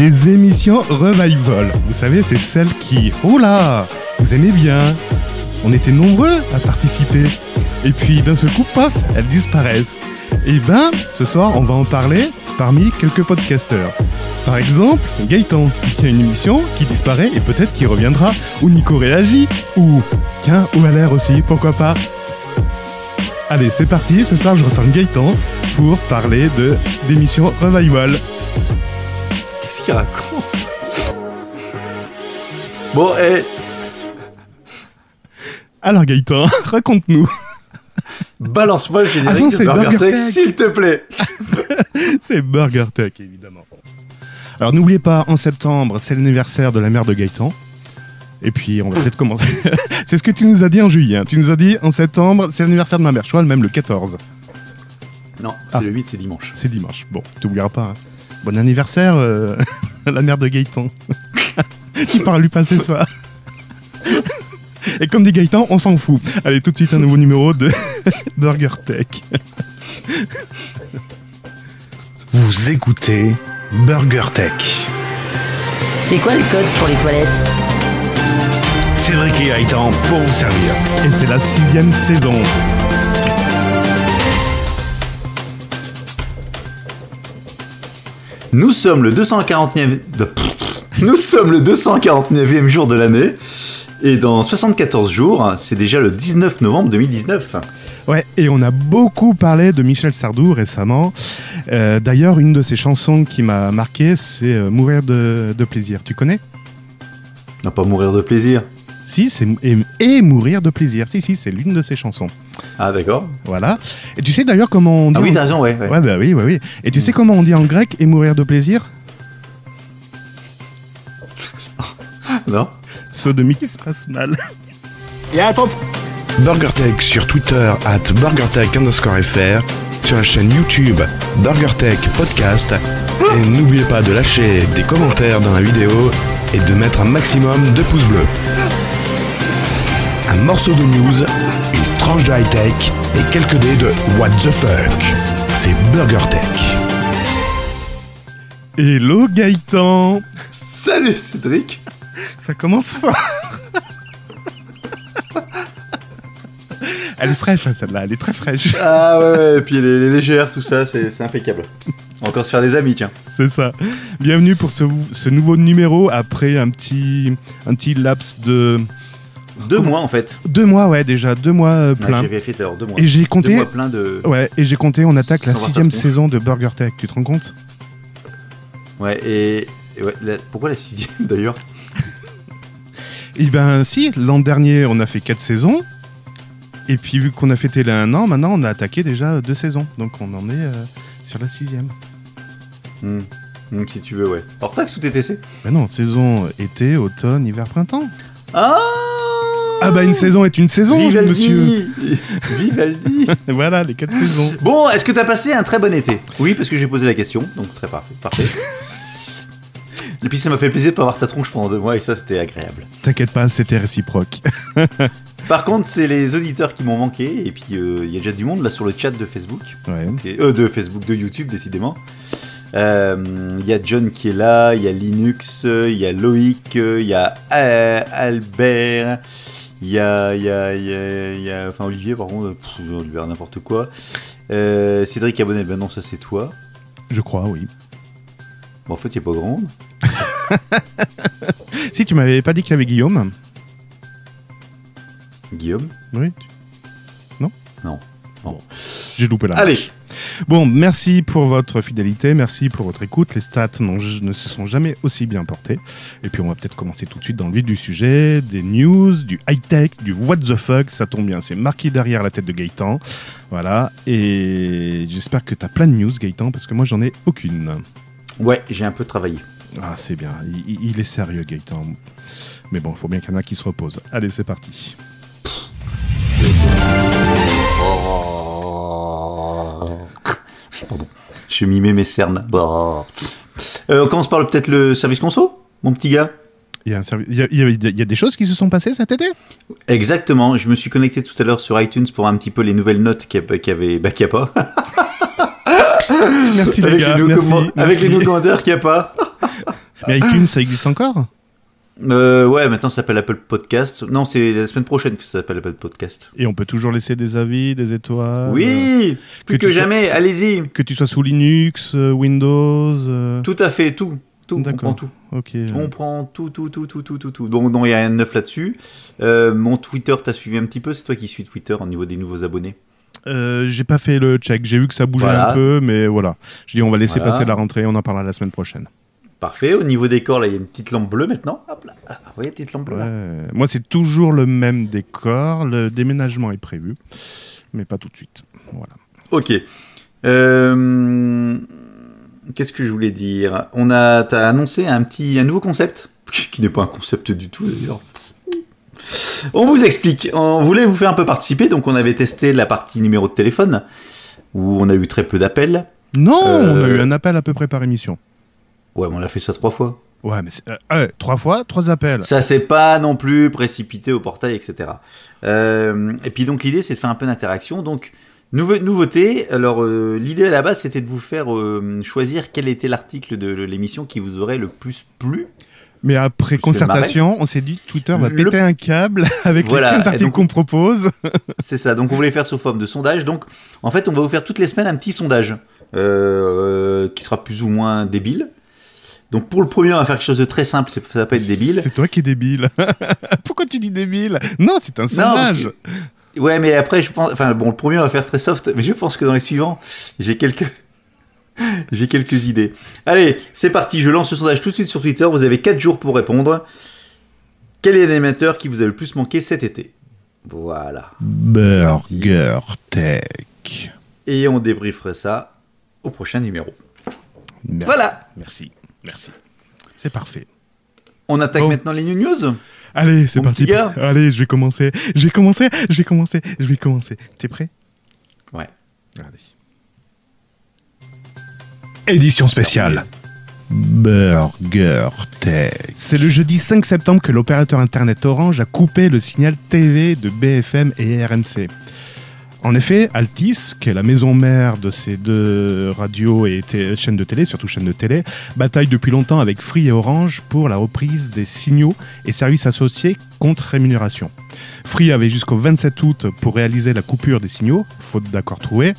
les émissions Revival. Vous savez, c'est celles qui, oh là, vous aimez bien. On était nombreux à participer. Et puis d'un seul coup, paf, elles disparaissent. Et ben, ce soir, on va en parler parmi quelques podcasteurs. Par exemple, Gaëtan, qui tient une émission, qui disparaît et peut-être qui reviendra. Ou Nico réagit. Ou, tiens, ou à l'air aussi, pourquoi pas. Allez, c'est parti, ce soir je ressens Gaëtan pour parler de d'émission Revival. Qu'est-ce qu'il raconte Bon, et Alors Gaëtan, raconte-nous. balance-moi le générique Attends, de c'est Burger, Burger Tech, Tech. s'il te plaît. C'est Burger Tech, évidemment. Alors n'oubliez pas, en septembre, c'est l'anniversaire de la mère de Gaëtan. Et puis on va peut-être commencer. c'est ce que tu nous as dit en juillet. hein. Tu nous as dit en septembre, c'est l'anniversaire de ma mère. Je crois même le 14. Non, c'est Ah. le 8, c'est dimanche. C'est dimanche. Bon, tu n'oublieras pas. hein. Bon anniversaire, euh, la mère de Gaëtan. Il part lui passer ça. Et comme dit Gaëtan, on s'en fout. Allez, tout de suite un nouveau numéro de Burger Tech. Vous écoutez Burger Tech. C'est quoi le code pour les toilettes? Cédric et Gaëtan pour vous servir. Et c'est la sixième saison. Nous sommes le 249 de- Nous sommes le 249e jour de l'année. Et dans 74 jours, c'est déjà le 19 novembre 2019. Ouais, et on a beaucoup parlé de Michel Sardou récemment. Euh, D'ailleurs, une de ses chansons qui m'a marqué, c'est euh, Mourir de, de plaisir. Tu connais? Non, pas mourir de plaisir. Si, c'est et, et Mourir de plaisir. Si, si, c'est l'une de ses chansons. Ah, d'accord. Voilà. Et tu sais d'ailleurs comment on dit Ah oui, en- t'as raison, ouais. ouais. Ouais, bah oui, ouais, oui. Et tu sais comment on dit en grec et mourir de plaisir? Non Sodomie qui se passe mal. Burger Tech sur Twitter at BurgerTech underscore FR, sur la chaîne YouTube Burger Tech Podcast. Et n'oubliez pas de lâcher des commentaires dans la vidéo et de mettre un maximum de pouces bleus. Un morceau de news, de high-tech et quelques dés de What the fuck. C'est Burger Tech. Hello Gaëtan Salut Cédric Ça commence fort Elle est fraîche, hein, celle-là, elle est très fraîche. Ah ouais, ouais, et puis elle est, légère, tout ça, c'est c'est impeccable. On va encore se faire des amis, tiens. C'est ça. Bienvenue pour ce, ce nouveau numéro après un petit, un petit laps de Deux mois en fait. deux mois, ouais, déjà deux mois euh, plein. J'ai vérifié l'heure, deux mois. et j'ai Deux compté, mois plein de. ouais, et j'ai compté, on attaque la Sans sixième saison de Burger Tech. Tu te rends compte? Ouais, et. et ouais, la- Pourquoi la sixième d'ailleurs? Eh ben, si, l'an dernier, on a fait quatre saisons. Et puis, vu qu'on a fêté les un an, maintenant, on a attaqué déjà deux saisons. Donc, on en est euh, sur la sixième. Hmm. Hmm, Si tu veux, ouais. Hors taxe ou TTC Mais non, saison été, automne, hiver, printemps. Ah Ah bah, une saison est une saison, Vivaldi monsieur. Vivaldi voilà, les quatre saisons. Bon, est-ce que t'as passé un très bon été? Oui, parce que j'ai posé la question, donc très parfait. parfait. Et puis ça m'a fait plaisir de pas avoir ta tronche pendant deux mois, et ça c'était agréable. T'inquiète pas, c'était réciproque. Par contre, c'est les auditeurs qui m'ont manqué, et puis euh, il y a déjà du monde là sur le chat de Facebook. Ouais. Euh, de Facebook, de YouTube, décidément. Euh, Il y a John qui est là, il y a Linux, il y a Loïc, il y a Albert, il y a, il y, a, il y, a, il y a- Enfin, Olivier, par contre, pff, Olivier, n'importe quoi. Euh, Cédric Abonnet, ben non, ça c'est toi. Je crois, oui. Bon, en fait, il n'y a pas grand monde. Si, tu m'avais pas dit qu'il y avait Guillaume. Guillaume? Oui. tu- Non. Bon. J'ai loupé la Allez, Bon, merci pour votre fidélité, merci pour votre écoute. Les stats ne se sont jamais aussi bien portées. Et puis on va peut-être commencer tout de suite dans le vif du sujet, des news, du high-tech, du what the fuck, ça tombe bien, c'est marqué derrière la tête de Gaëtan. Voilà, et j'espère que tu as plein de news Gaëtan, parce que moi j'en ai aucune. ouais, j'ai un peu travaillé. Ah c'est bien, il, il- il est sérieux Gaëtan. Mais bon, il faut bien qu'il y en a qui se reposent. Allez, c'est parti. Pardon. Je mimais mes cernes. Bah. Euh, on commence par peut-être le service conso, mon petit gars. Il y, a un servi- il y a- il y a- il y a des choses qui se sont passées cet été? Exactement, je me suis connecté tout à l'heure sur iTunes pour un petit peu les nouvelles notes qu'il y a, qu'il y avait, bah, qu'il y a pas. Merci les avec gars, les merci, avec les nouveaux commentaires qu'il n'y a pas. Mais iTunes, ça existe encore? Euh, ouais, maintenant ça s'appelle Apple Podcast. Non, c'est la semaine prochaine que ça s'appelle Apple Podcast. Et on peut toujours laisser des avis, des étoiles oui, plus que que, tu sois- jamais. Allez-y. Que tu sois sous Linux, euh, Windows. euh, Tout à fait, tout, tout. On prend tout. Ok. On prend tout, tout, tout, tout, tout, tout, tout. Donc, donc, il y a rien de neuf là-dessus. Euh, mon Twitter, t'as suivi un petit peu? C'est toi qui suis Twitter au niveau des nouveaux abonnés. Euh, j'ai pas fait le check. J'ai vu que ça bougeait Voilà. un peu, mais voilà. Je dis, on va laisser Voilà. passer la rentrée. On en parlera la semaine prochaine. Parfait. Au niveau décor, là, il y a une petite lampe bleue maintenant. Hop là. Ah, vous voyez, petite lampe bleue là. Ouais. Moi, c'est toujours le même décor. Le déménagement est prévu, mais pas tout de suite. Voilà. Ok. Euh, Qu'est-ce que je voulais dire? On a, t'as annoncé un petit, un nouveau concept qui n'est pas un concept du tout d'ailleurs. On vous explique. On voulait vous faire un peu participer, donc on avait testé la partie numéro de téléphone où on a eu très peu d'appels. Non, Euh, on a eu un appel à peu près par émission. Ouais, mais on a fait ça trois fois. Ouais, mais euh, trois fois, trois appels. Ça s'est pas non plus précipité au portail, etc. Euh, et puis donc l'idée c'est de faire un peu d'interaction. Donc nouveau- nouveauté. Alors euh, l'idée à la base c'était de vous faire choisir quel était l'article de l'émission qui vous aurait le plus plu. Mais après concertation, on s'est dit Twitter va Le- péter un câble avec Voilà, les 15 et articles qu'on propose. C'est ça. Donc on voulait faire sous forme de sondage. Donc en fait on va vous faire toutes les semaines un petit sondage euh, qui sera plus ou moins débile. Donc pour le premier on va faire quelque chose de très simple. Ça va pas être débile. C'est toi qui es débile. Pourquoi tu dis débile? Non, c'est un Non, sondage. que- Ouais, mais après, je pense. Enfin, bon, le premier, on va faire très soft, mais je pense que dans les suivants, j'ai quelques. j'ai quelques idées. Allez, c'est parti. Je lance le sondage tout de suite sur Twitter. Vous avez 4 jours pour répondre. Quel est l'animateur qui vous a le plus manqué cet été? Voilà. Burger Tech. Et on débrieferait ça au prochain numéro. Merci. Voilà. Merci. Merci. C'est parfait. On attaque Bon. maintenant les new news. Allez, c'est parti. petit gars. Allez, je vais commencer. Je vais commencer. Je vais commencer. Je vais commencer. T'es prêt? Ouais. Allez. Édition spéciale. Burger Tech. C'est le jeudi 5 septembre que l'opérateur internet Orange a coupé le signal TV de BFM et RMC. En effet, Altis, qui est la maison mère de ces deux radios et chaînes de télé, surtout chaînes de télé, bataille depuis longtemps avec Free et Orange pour la reprise des signaux et services associés contre rémunération. Free avait jusqu'au 27 août pour réaliser la coupure des signaux, faute d'accord trouvé,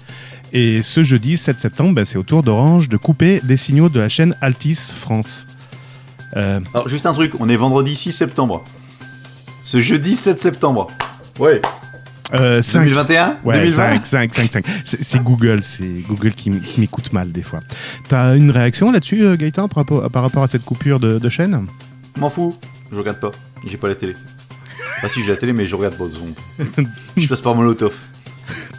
et ce jeudi 7 septembre, ben, c'est au tour d'Orange de couper les signaux de la chaîne Altis France. Euh, Alors, juste un truc. On est vendredi 6 septembre. Ce jeudi 7 septembre. Ouais. Euh, cinq- 2021 Ouais, 2020 5, 5, 5, 5. C'est Google, c'est Google qui, m'écoute mal des fois. T'as une réaction là-dessus, euh, Gaëtan, par rapport, par rapport à cette coupure de, de chaîne? M'en fous, je regarde pas. J'ai pas la télé. Ah si, j'ai la télé, mais je regarde pas. donc. je passe par Molotov.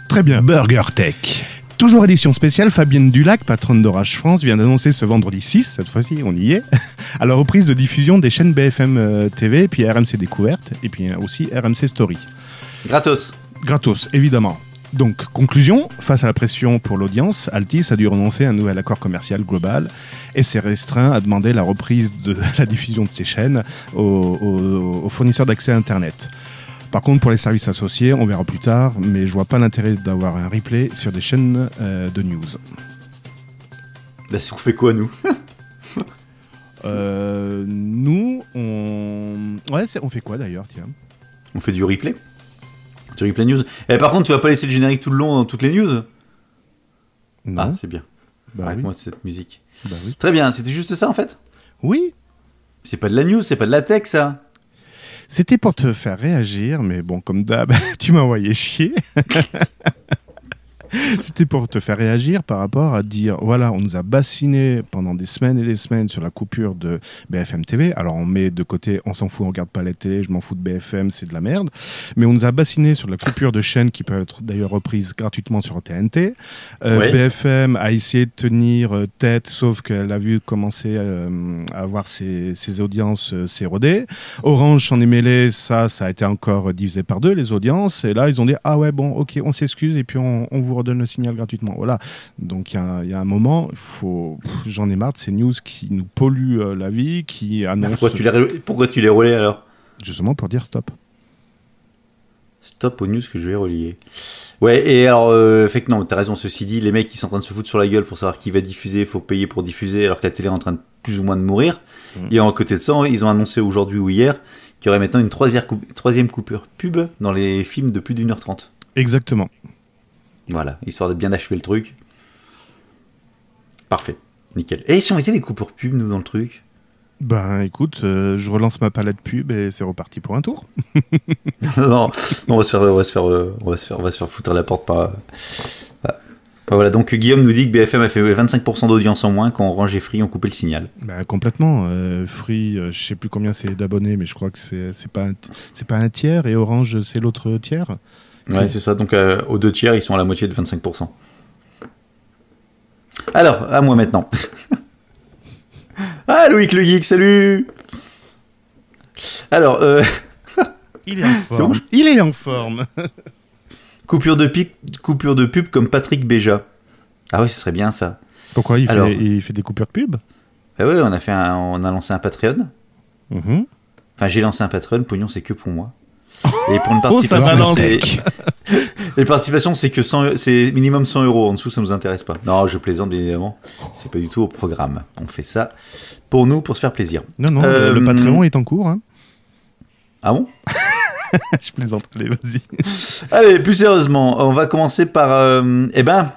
Très bien. Burger Tech. Toujours édition spéciale, Fabienne Dulac, patronne d'Orage France, vient d'annoncer ce vendredi 6, cette fois-ci on y est, à la reprise de diffusion des chaînes BFM euh, TV, puis RMC Découverte, et puis euh, aussi RMC Story. Gratos. Gratos, évidemment. Donc, conclusion, face à la pression pour l'audience, Altis a dû renoncer à un nouvel accord commercial global et s'est restreint à demander la reprise de la diffusion de ses chaînes aux, aux- aux fournisseurs d'accès à Internet. Par contre, pour les services associés, on verra plus tard, mais je vois pas l'intérêt d'avoir un replay sur des chaînes euh, de news. Bah, on fait quoi, nous Euh, nous, on... Ouais, on fait quoi d'ailleurs, tiens? On fait du replay? Du replay news. Et par contre, tu vas pas laisser le générique tout le long dans toutes les news? Non Ah, c'est bien. bah, oui. Arrête-moi de cette musique. bah oui. Très bien, c'était juste ça en fait? Oui, C'est pas de la news, c'est pas de la tech ça? C'était pour te faire réagir, mais bon, comme d'hab, tu m'as envoyé chier. C'était pour te faire réagir par rapport à dire, voilà, on nous a bassiné pendant des semaines et des semaines sur la coupure de BFM TV. Alors on met de côté, on s'en fout, on regarde pas la télé, je m'en fous de BFM, c'est de la merde. Mais on nous a bassiné sur la coupure de chaînes qui peuvent être d'ailleurs reprises gratuitement sur TNT. Euh. BFM a essayé de tenir euh, tête, sauf qu'elle a vu commencer euh, à avoir ses, ses audiences euh, s'éroder. Orange s'en est mêlé, ça, ça a été encore divisé par deux, les audiences. Et là, ils ont dit, ah ouais, bon, ok, on s'excuse et puis on, on vous redonne le signal gratuitement. Voilà. Donc, il y, a un- il y a un moment, il faut, j'en ai marre de ces news qui nous polluent euh, la vie, qui annoncent, pourquoi tu, les, rel- pourquoi tu les relais alors? Justement pour dire stop. Stop aux news que je vais relier. Ouais, et alors, euh, fait que non, t'as raison, ceci dit, les mecs qui sont en train de se foutre sur la gueule pour savoir qui va diffuser, faut payer pour diffuser, alors que la télé est en train de plus ou moins de mourir. Mm. Et en côté de ça, ils ont annoncé aujourd'hui ou hier qu'il y aurait maintenant une troisième coupure pub dans les films de plus d'une heure trente. Exactement. Voilà, histoire de bien achever le truc. Parfait, nickel. Et si on mettait des coupures pub, nous, dans le truc? Ben écoute, euh, je relance ma palette pub et c'est reparti pour un tour. non, non, on va se faire, on va se faire, on va se faire, on va se faire foutre à la porte par. voilà. Voilà, donc Guillaume nous dit que BFM a fait 25% d'audience en moins quand Orange et Free ont coupé le signal. Ben complètement. euh, Free, euh, je sais plus combien c'est d'abonnés, mais je crois que c'est pas un pas un tiers et Orange c'est l'autre tiers. Ouais, c'est ça. Donc euh, aux deux tiers, ils sont à la moitié de 25%. Alors, à moi maintenant. ah, Loïc le geek, salut Alors, euh, Il est en forme. bon, Il est en forme. coupure, de pic, coupure de pub comme Patrick Béja. Ah oui, ce serait bien ça. Pourquoi il fait, Alors. il fait des coupures de pub? Ah ouais, on a, fait un- on a lancé un Patreon. Mhm. Enfin, j'ai lancé un Patreon, pognon, c'est que pour moi. Et pour une Oh, participation, les participations, c'est que 100 c'est minimum 100 euros. En dessous, ça nous intéresse pas. Non, je plaisante, bien évidemment. C'est pas du tout au programme. On fait ça pour nous, pour se faire plaisir. Non, non, Euh, le, le Patreon est en cours. hein. Ah bon? Je plaisante. Allez, vas-y. Allez, plus sérieusement, on va commencer par. euh, eh ben,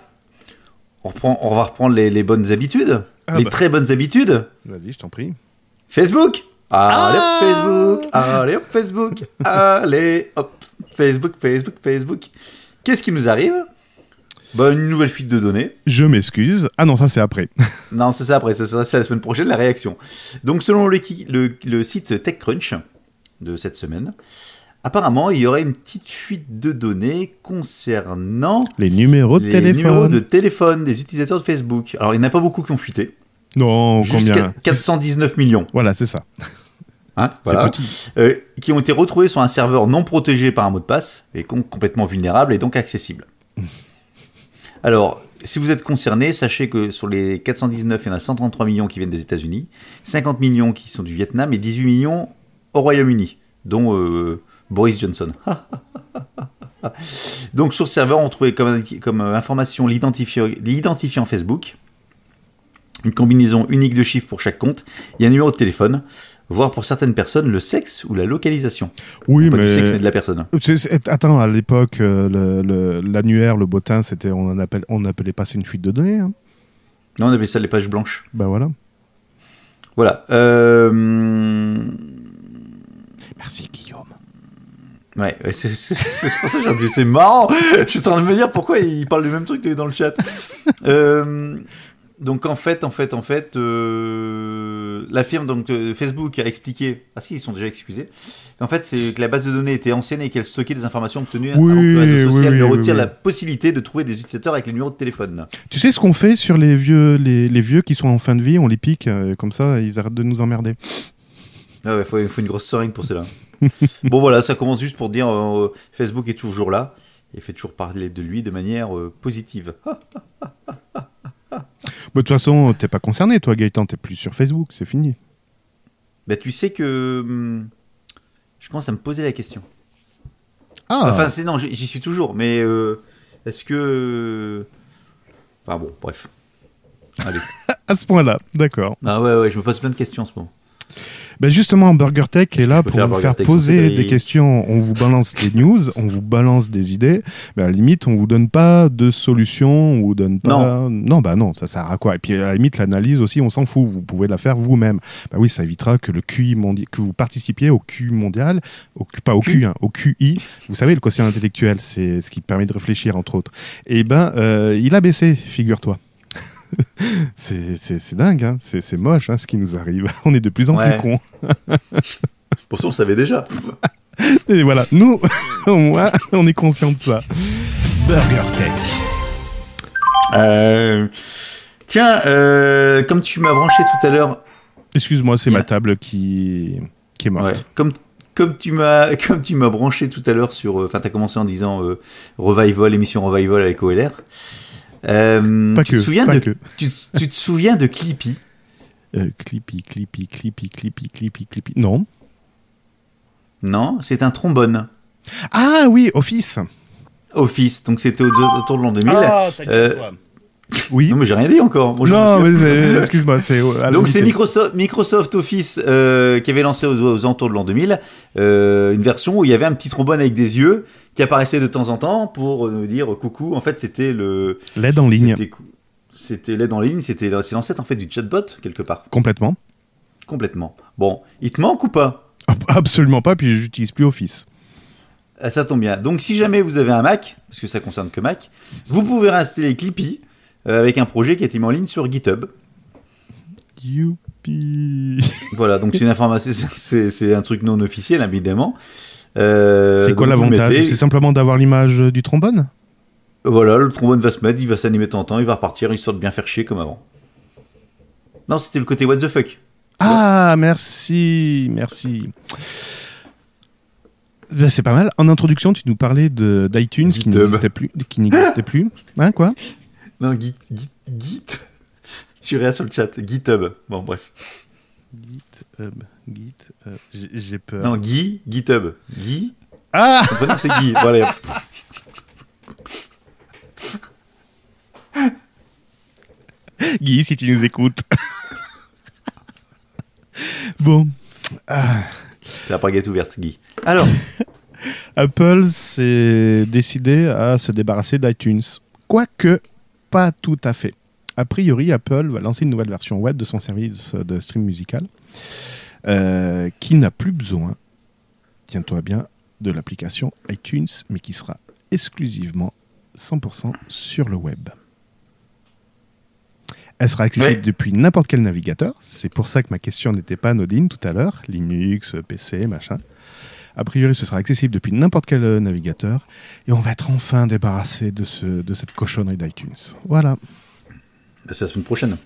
on, reprend, on va reprendre les, les bonnes habitudes. Ah les bah. très bonnes habitudes. Vas-y, je t'en prie. Facebook Allez Ah hop Facebook Allez hop Facebook Allez hop Facebook, Facebook, Facebook. Qu'est-ce qui nous arrive? Bah, Une nouvelle fuite de données. Je m'excuse. Ah non, ça c'est après. Non, c'est ça après, ça sera- c'est la semaine prochaine la réaction. Donc selon le, le- le site TechCrunch de cette semaine, apparemment il y aurait une petite fuite de données concernant Les numéros de les téléphone. numéros de téléphone des utilisateurs de Facebook. Alors il n'y en a pas beaucoup qui ont fuité, Non, combien? 419 millions. Voilà, c'est ça. Hein, voilà. euh, qui ont été retrouvés sur un serveur non protégé par un mot de passe et com- complètement vulnérable et donc accessible. Alors, si vous êtes concerné, sachez que sur les 419, il y en a 133 millions qui viennent des États-Unis, 50 millions qui sont du Vietnam et 18 millions au Royaume-Uni, dont euh, Boris Johnson. donc sur le serveur, on trouvait comme, comme euh, information l'identifiant Facebook, une combinaison unique de chiffres pour chaque compte, et un numéro de téléphone, voire pour certaines personnes le sexe ou la localisation. Oui, Pas du sexe, mais mais. de la personne. Attends, à l'époque, euh, le- le- l'annuaire, le, bottin, c'était, on appelle, on appelait pas ça une fuite de données. hein. Non, on appelle ça les pages blanches. Bah voilà. Voilà. Euh... Merci Guillaume. Ouais, ouais, c'est pour ça que j'ai dit, c'est marrant. Je suis en train de me dire pourquoi il parle du même truc que dans le chat. Euh, donc en fait, en fait, en fait, euh, la firme donc euh, Facebook a expliqué. Ah si, ils sont déjà excusés. En fait, c'est que la base de données était ancienne et qu'elle stockait des informations obtenues Oui, avant que le réseau oui, social oui, ne oui, retire la possibilité de trouver des utilisateurs avec les numéros de téléphone. Tu sais ce qu'on fait sur les vieux, les, les vieux qui sont en fin de vie On les pique, euh, comme ça, ils arrêtent de nous emmerder. Ah ouais, faut, il faut une grosse seringue pour cela. bon voilà, ça commence juste pour dire Facebook est toujours là et fait toujours parler de lui de manière positive. Bah, De toute façon, t'es pas concerné, toi, Gaëtan, t'es plus sur Facebook, c'est fini. Bah tu sais que hum, je commence à me poser la question. Ah, Enfin c'est non, j'y j'y suis toujours, mais euh, est-ce que Enfin bon, bref. Allez. à ce point-là, d'accord. Ah ouais ouais, je me pose plein de questions en ce moment. Ben justement, Burger Tech est là pour vous faire Tech poser des questions. On vous balance des news, on vous balance des idées. Mais à la limite, on vous donne pas de solution, on vous donne pas. Non, bah non, ça sert à quoi? Et puis à la limite, l'analyse aussi, on s'en fout. Vous pouvez la faire vous-même. Bah oui, ça évitera que le QI mondial, que vous participiez au QI mondial, au, pas au hein, au QI. Vous savez, le quotient intellectuel, c'est ce qui permet de réfléchir entre autres. Et ben, euh, il a baissé, figure-toi. c'est c'est- c'est dingue, hein. c'est c'est moche hein, ce qui nous arrive. On est de plus en Ouais. plus cons. Pour ça on le savait déjà. Et voilà, nous, au moins, on est conscient de ça. Burger Tech. Euh, Tiens, euh, comme tu m'as branché tout à l'heure Excuse-moi, c'est Yeah. ma table qui, qui est morte. Ouais. Comme, comme tu m'as comme tu m'as branché tout à l'heure sur euh, enfin tu as commencé en disant euh, revival émission revival avec OLR. Euh, Pas tu que, te souviens pas de que. tu, tu te souviens de Clippy? Euh, clippy, clippy, clippy, clippy, clippy, clippy. Non. Non, c'est un trombone. Ah oui, Office. Office. Donc c'était au- autour de l'an 2000. Ah, Oui. Non mais j'ai rien dit encore. Non, mais excuse-moi, c'est. euh, Donc c'est. Microsoft, Microsoft Office euh, qui avait lancé aux, aux alentours de l'an 2000 euh, une version où il y avait un petit trombone avec des yeux qui apparaissait de temps en temps pour nous dire coucou. En fait, c'était le L'aide en ligne, c'était l'aide en ligne, c'était c'est l'ancêtre en fait du chatbot quelque part, complètement. complètement. Bon, il te manque ou pas? Absolument pas, puis j'utilise plus Office. Ah, Ça tombe bien. Donc si jamais vous avez un Mac, parce que ça concerne que Mac, vous pouvez réinstaller Clippy avec un projet qui a été mis en ligne sur GitHub. Youpi. Voilà, donc c'est une information, c'est un truc non officiel évidemment. Euh, c'est quoi l'avantage mettez- C'est simplement d'avoir l'image du trombone? Voilà, le trombone va se mettre, il va s'animer de temps en temps, il va repartir, histoire de bien faire chier comme avant. Non, c'était le côté what the fuck. Ah, merci, merci. Ben, c'est pas mal. En introduction, tu nous parlais d'iTunes qui n'existait plus, qui n'existait plus. Hein, quoi? Non, Git, Git, Git? Tu rien sur le chat, GitHub. Bon, bref. GitHub, GitHub. J'ai peur. Non, Guy, GitHub. Guy, Ah son prénom c'est Guy. Voilà. Guy, si tu nous écoutes. bon, C'est la baguette ouverte, Guy. Alors, Apple s'est décidé à se débarrasser d'iTunes. Quoique, pas tout à fait. A priori, Apple va lancer une nouvelle version web de son service de stream musical euh, qui n'a plus besoin, tiens-toi bien, de l'application iTunes, mais qui sera exclusivement 100% sur le web. Elle sera accessible depuis n'importe quel navigateur. C'est pour ça que ma question n'était pas anodine tout à l'heure. Linux, PC, machin. A priori, ce sera accessible depuis n'importe quel euh, navigateur. Et on va être enfin débarrassé de, ce, de cette cochonnerie d'iTunes. Voilà. bah, c'est la semaine prochaine.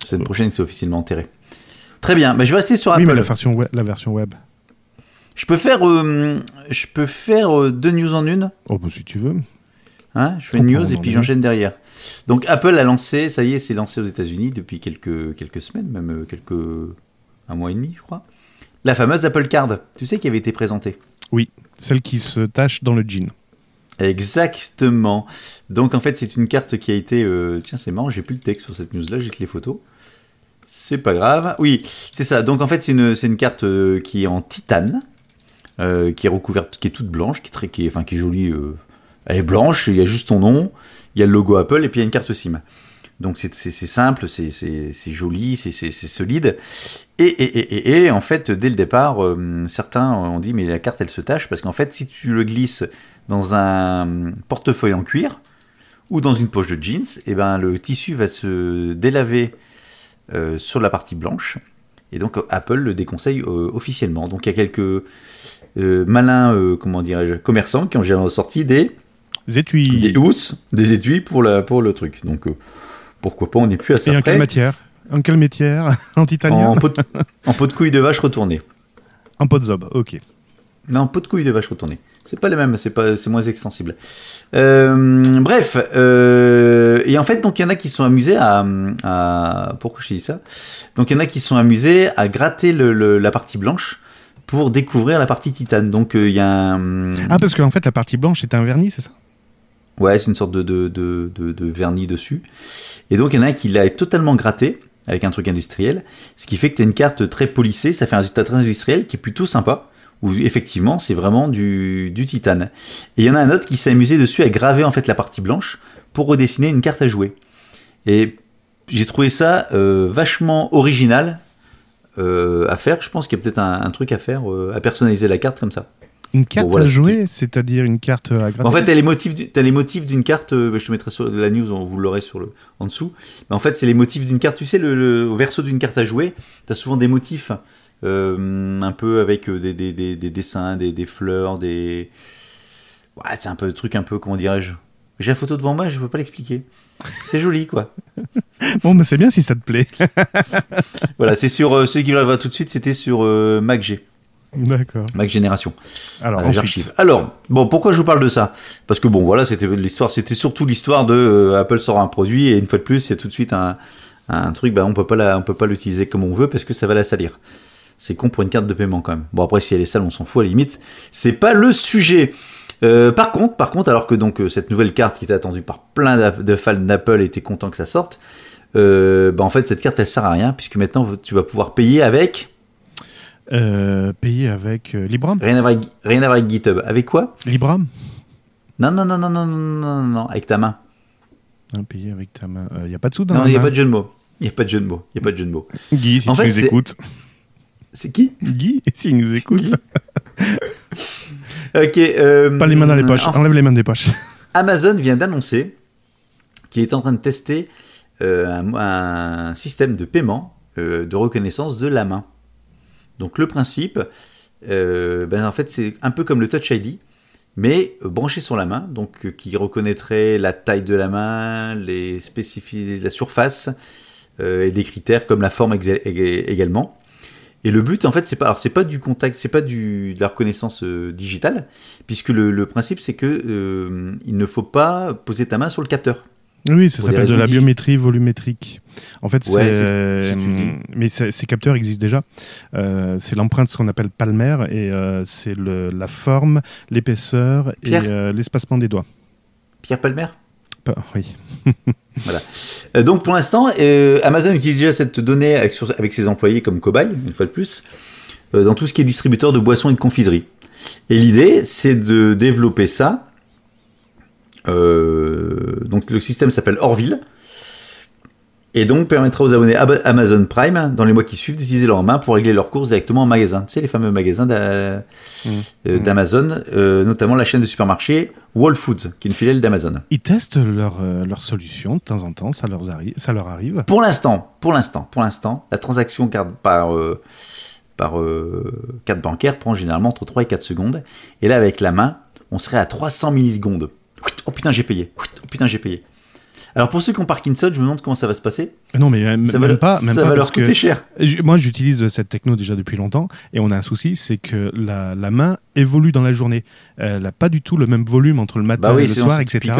La semaine prochaine, c'est officiellement enterré. Très bien, bah, je vais rester sur Oui, Apple. mais la version web. La version web. Je peux faire, euh, je peux faire euh, deux news en une. Oh, bah, si tu veux. Hein je fais une peut news et puis j'enchaîne derrière. Donc Apple a lancé, ça y est, c'est lancé aux États-Unis depuis quelques, quelques semaines, même quelques un mois et demi, je crois. La fameuse Apple Card, tu sais, qui avait été présentée. Celle qui se tâche dans le jean. Exactement. Donc en fait, c'est une carte qui a été. euh, Tiens, c'est marrant, j'ai plus le texte sur cette news-là, j'ai que les photos. C'est pas grave. Oui, c'est ça. Donc en fait, c'est une, une carte euh, qui est en titane, euh, qui est recouverte, qui est toute blanche, qui est très, qui est, enfin, qui est jolie. elle est blanche, il y a juste ton nom, il y a le logo Apple et puis il y a une carte SIM. Donc c'est simple, c'est- joli, c'est solide. Et, et, et, et, et, en fait, dès le départ, euh, certains ont dit mais la carte elle se tâche parce qu'en fait, si tu le glisses dans un portefeuille en cuir ou dans une poche de jeans, et ben le tissu va se délaver euh, sur la partie blanche. Et donc Apple le déconseille euh, officiellement. Donc il y a quelques malins, comment dirais-je, commerçants qui ont sorti des Étuis. des housses, des étuis pour, la, pour le truc. Donc pourquoi pas, on n'est plus à ça Et en quelle matière? En quelle matière? En titanium En pot, de, en pot de couille de vache retournée. En pot de zob, ok. Non, pot de couille de vache retournée. C'est pas le même, c'est pas, c'est moins extensible. Euh, bref, euh, et en fait, donc il y en a qui sont amusés à, à- pourquoi je dis ça? Donc il y en a qui sont amusés à gratter le- le- la partie blanche pour découvrir la partie titane. Donc euh, il y a un, Ah, parce qu'en fait, la partie blanche est un vernis, c'est ça? Ouais, c'est une sorte de, de, de, de- vernis dessus. Et donc, il y en a un qui l'a totalement gratté avec un truc industriel, ce qui fait que tu as une carte très polissée, ça fait un résultat très industriel qui est plutôt sympa, où effectivement, c'est vraiment du, du titane. Et il y en a un autre qui s'est amusé dessus à graver en fait la partie blanche pour redessiner une carte à jouer. Et j'ai trouvé ça euh, vachement original euh, à faire. Je pense qu'il y a peut-être un, un truc à faire, euh, à personnaliser la carte comme ça. Une carte voilà, à jouer, c'est-à-dire une carte à gratter En fait, du- t'as les motifs d'une carte. euh, je te mettrai sur la news, on- vous l'aurez sur le en dessous. Mais en fait, c'est les motifs d'une carte. Tu sais, le, le- au verso d'une carte à jouer, t'as souvent des motifs euh, un peu avec euh, des, des, des, des dessins, des, des fleurs, des. Ouais, c'est un peu le truc un peu comment dirais-je? J'ai la photo devant moi, je peux pas l'expliquer. C'est joli, quoi. Bon, bah, c'est bien si ça te plaît. Voilà, c'est sur euh, celui qui va tout de suite, c'était sur euh, MacG, D'accord. Mac Génération. Alors, ensuite. Alors, bon, pourquoi je vous parle de ça? Parce que bon, voilà, c'était l'histoire, c'était surtout l'histoire de euh, Apple sort un produit et une fois de plus, il y a tout de suite un, un truc, bah, on peut pas la, on peut pas l'utiliser comme on veut parce que ça va la salir. C'est con pour une carte de paiement quand même. Bon après, si elle est sale, on s'en fout à la limite. C'est pas le sujet. Euh, par contre, par contre, alors que donc euh, cette nouvelle carte qui était attendue par plein de fans d'Apple étaient contents que ça sorte, euh, bah en fait cette carte elle sert à rien puisque maintenant tu vas pouvoir payer avec Euh, payé avec euh, Libra rien à voir avec, rien à voir avec GitHub. Avec quoi? Libra Non non non non non non non non avec ta main. Hein, Payé avec ta main. Il n'y a pas de sous dans Non, il y a pas de jeu de mots. Il y a pas de jeu de mots. Il a pas de jeu de mots. Guy, si En tu fait, nous écoutes. C'est qui? Guy, s'il nous écoute. Ok. euh, Pas les mains dans les poches. enfin, Enlève les mains des poches. Amazon vient d'annoncer qu'il est en train de tester euh, un, un système de paiement euh, de reconnaissance de la main. Donc le principe, euh, ben, en fait, c'est un peu comme le Touch ID, mais euh, branché sur la main, donc euh, qui reconnaîtrait la taille de la main, les spécificités, la surface et des critères comme la forme également. Et le but, en fait, c'est pas, alors c'est pas du contact, c'est pas du, de la reconnaissance digitale, puisque le, le principe, c'est que il ne faut pas poser ta main sur le capteur. Oui, ça s'appelle de la biométrie volumétrique. En fait, Ouais, c'est. euh, mais ces capteurs existent déjà. Euh, c'est l'empreinte, ce qu'on appelle palmaire, et euh, c'est la forme, l'épaisseur et euh, l'espacement des doigts. Pierre Palmer? Oui. Euh, donc pour l'instant, Amazon utilise déjà cette donnée avec, sur- avec ses employés comme cobaye, une fois de plus, dans tout ce qui est distributeur de boissons et de confiserie. Et l'idée, c'est de développer ça. Euh, donc le système s'appelle Orville. Et donc permettra aux abonnés Ab- Amazon Prime, dans les mois qui suivent, d'utiliser leurs mains pour régler leurs courses directement en magasin. Tu sais, les fameux magasins d'a- euh, d'Amazon, euh, notamment la chaîne de supermarchés Whole Foods, qui est une filiale d'Amazon. Ils testent leur, euh, leur solution de temps en temps, ça leur, arri- ça leur arrive. Pour l'instant, pour l'instant, pour l'instant, la transaction carte par, euh, par euh, carte bancaire prend généralement entre 3 et 4 secondes. Et là, avec la main, on serait à 300 millisecondes. Oh putain, j'ai payé. Oh putain, j'ai payé. Alors pour ceux qui ont Parkinson, je me demande comment ça va se passer. Non, mais euh, m- Ça même va, pas, même ça pas va leur parce que coûter cher. Moi, j'utilise cette techno déjà depuis longtemps et on a un souci, c'est que la, la main évolue dans la journée. Elle n'a pas du tout le même volume entre le matin Bah oui, et le soir, etc.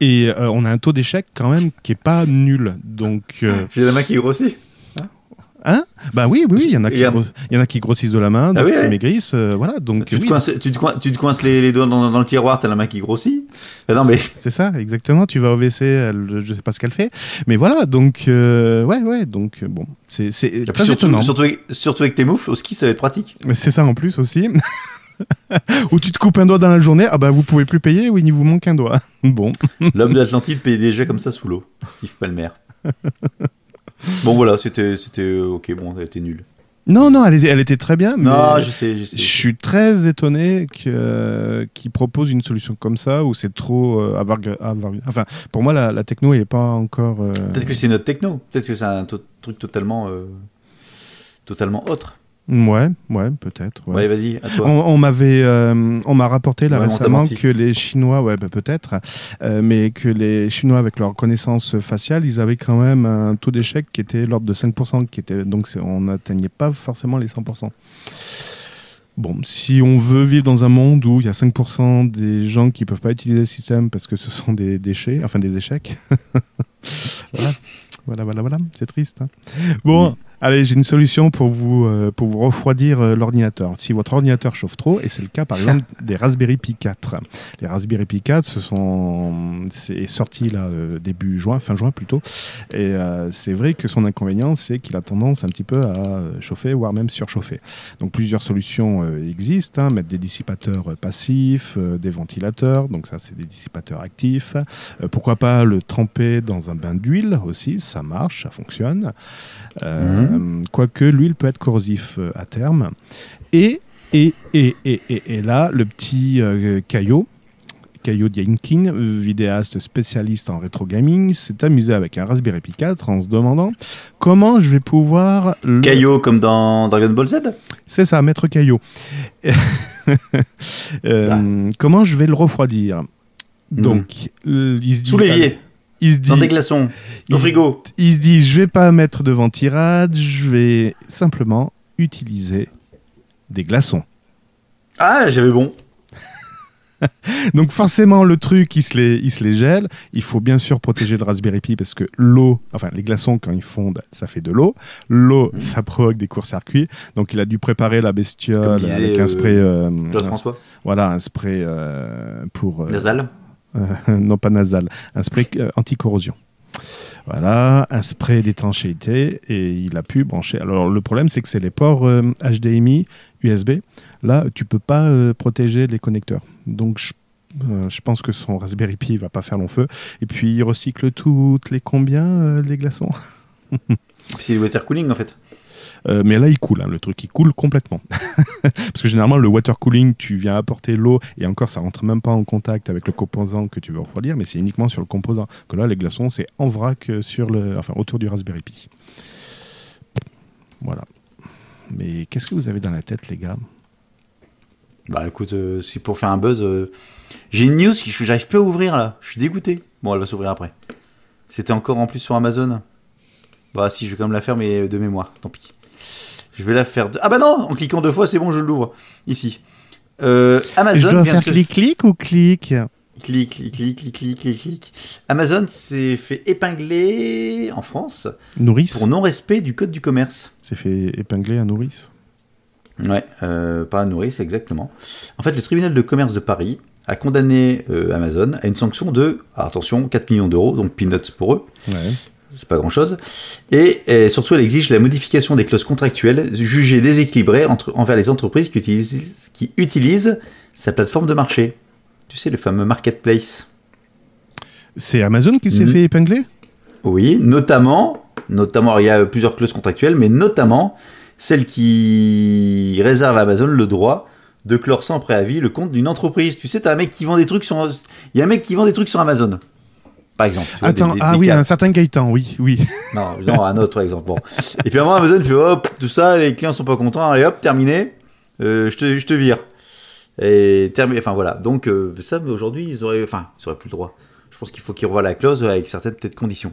Et euh, on a un taux d'échec quand même qui est pas nul. Donc, euh, J'ai la main qui grossit. Hein? Bah oui, oui, oui, il y en a qui, gros- il y en a qui grossissent de la main, d'autres oui, qui ouais. maigrissent, euh, voilà. Donc Tu te, oui, coinces, tu, te coinces, tu te coinces les, les doigts dans, dans le tiroir, t'as la main qui grossit. Ah non mais c'est ça, exactement. Tu vas au WC, elle, je sais pas ce qu'elle fait, mais voilà. Donc euh, ouais, ouais. Donc euh, bon, c'est c'est très surtout, étonnant. surtout, avec, surtout avec tes moufles, au ski ça va être pratique. Mais C'est ça en plus aussi. Ou tu te coupes un doigt dans la journée, ah bah vous pouvez plus payer, oui, il vous manque un doigt. Bon. L'homme de l'Atlantide payait déjà comme ça sous l'eau. Steve Palmer. bon voilà, c'était c'était euh, ok, bon, elle était nulle. Non, non, elle était, elle était très bien, mais Non, je sais, je sais. je suis très étonné que- qu'ils proposent une solution comme ça où c'est trop euh, avoir, avoir- Enfin, pour moi, la, la techno n'est pas encore. euh, Peut-être que c'est notre techno. Peut-être que c'est un truc totalement euh, totalement autre. Ouais, ouais, peut-être. ouais. Ouais, vas-y, à toi. On, on m'avait, euh, on m'a rapporté là Ouais, récemment que les Chinois, ouais, bah, peut-être, euh, mais que les Chinois avec leur connaissance faciale, ils avaient quand même un taux d'échec qui était l'ordre de 5%, qui était donc on n'atteignait pas forcément les 100%. Bon, si on veut vivre dans un monde où il y a 5% des gens qui peuvent pas utiliser le système parce que ce sont des déchets, enfin des échecs, voilà, voilà, voilà, voilà, c'est triste. hein. Bon. Allez, j'ai une solution pour vous, euh, pour vous refroidir euh, l'ordinateur. Si votre ordinateur chauffe trop, et c'est le cas par exemple des Raspberry Pi 4. Les Raspberry Pi 4, ce sont, c'est sorti là euh, début juin, fin juin plutôt, et euh, c'est vrai que son inconvénient, c'est qu'il a tendance un petit peu à chauffer, voire même surchauffer. Donc plusieurs solutions existent, hein, mettre des dissipateurs passifs, euh, des ventilateurs, donc ça c'est des dissipateurs actifs. Euh, pourquoi pas le tremper dans un bain d'huile aussi, ça marche, ça fonctionne. Euh, Quoique l'huile peut être corrosif euh, à terme. Et, et, et, et, et, et là, le petit euh, Caillot, Caillot Diankin, vidéaste spécialiste en rétro gaming, s'est amusé avec un Raspberry Pi 4 en se demandant comment je vais pouvoir le... Caillot comme dans Dragon Ball Z? C'est ça, Maître Caillot. Euh, Comment je vais le refroidir? Donc, euh, il se dit... Sous l'évier, Il se dit... dans des glaçons, au frigo. il se dit je vais pas mettre de ventirad, je vais simplement utiliser des glaçons. Ah, j'avais bon. Donc forcément, le truc, il se, les, il se les gèle. Il faut bien sûr protéger le Raspberry Pi parce que l'eau, enfin les glaçons, quand ils fondent, ça fait de l'eau. L'eau, Mhm. ça provoque des courts-circuits. Donc il a dû préparer la bestiole avec euh, un spray... euh, Claude François, voilà, un spray euh, pour... euh, nasal. Non pas nasal, un spray euh, anti-corrosion. Voilà, un spray d'étanchéité et il a pu brancher. Alors le problème c'est que c'est les ports euh, HDMI, USB. Là, tu peux pas euh, protéger les connecteurs. Donc je, euh, je pense que son Raspberry Pi va pas faire long feu. Et puis il recycle toutes les combien euh, les glaçons? C'est le water cooling en fait. Euh, mais là, il coule, hein, le truc, il coule complètement. Parce que généralement, le water cooling, tu viens apporter l'eau et encore, ça rentre même pas en contact avec le composant que tu veux refroidir, mais c'est uniquement sur le composant. Que là, les glaçons, c'est en vrac euh, sur le, enfin, autour du Raspberry Pi. Voilà. Mais qu'est-ce que vous avez dans la tête, les gars? Bah écoute, euh, c'est pour faire un buzz. euh, J'ai une news que j'arrive pas à ouvrir là. Je suis dégoûté. Bon, elle va s'ouvrir après. C'était encore en plus sur Amazon. Bah si, je vais quand même la faire, mais de mémoire. Tant pis. Je vais la faire. De... Ah bah non En cliquant deux fois, c'est bon, je l'ouvre. Ici. Euh, Amazon. Je dois faire se- clic-clic ou clic Clic, clic, clic, clic, clic, clic, clic. Amazon s'est fait épingler en France Nourrice pour non-respect du code du commerce. C'est fait épingler à nourrice. Ouais, euh, par la nourrice, exactement. En fait, le tribunal de commerce de Paris a condamné euh, Amazon à une sanction de, ah, attention, 4 millions d'euros, donc peanuts pour eux, Ouais. C'est pas grand chose. Et, et surtout, elle exige la modification des clauses contractuelles jugées déséquilibrées entre, envers les entreprises qui utilisent, qui utilisent sa plateforme de marché. Tu sais, le fameux marketplace. C'est Amazon qui s'est Mhm. fait épingler? Oui, notamment, notamment, il y a plusieurs clauses contractuelles, mais notamment celle qui réserve à Amazon le droit de clore sans préavis le compte d'une entreprise. Tu sais, t'as un mec qui vend des trucs sur, il y a un mec qui vend des trucs sur Amazon, par exemple. vois, Attends, des- des- ah des oui, un certain Gaëtan, oui, oui. Non, non, un autre, par exemple. Bon. Et puis à un moment, Amazon fait hop, tout ça, les clients sont pas contents, allez hop, terminé, euh, je, te, je te vire. Et terminé, enfin voilà. Donc euh, ça, aujourd'hui, ils auraient, enfin, ils auraient plus le droit. Je pense qu'il faut qu'ils revoient la clause avec certaines peut-être conditions.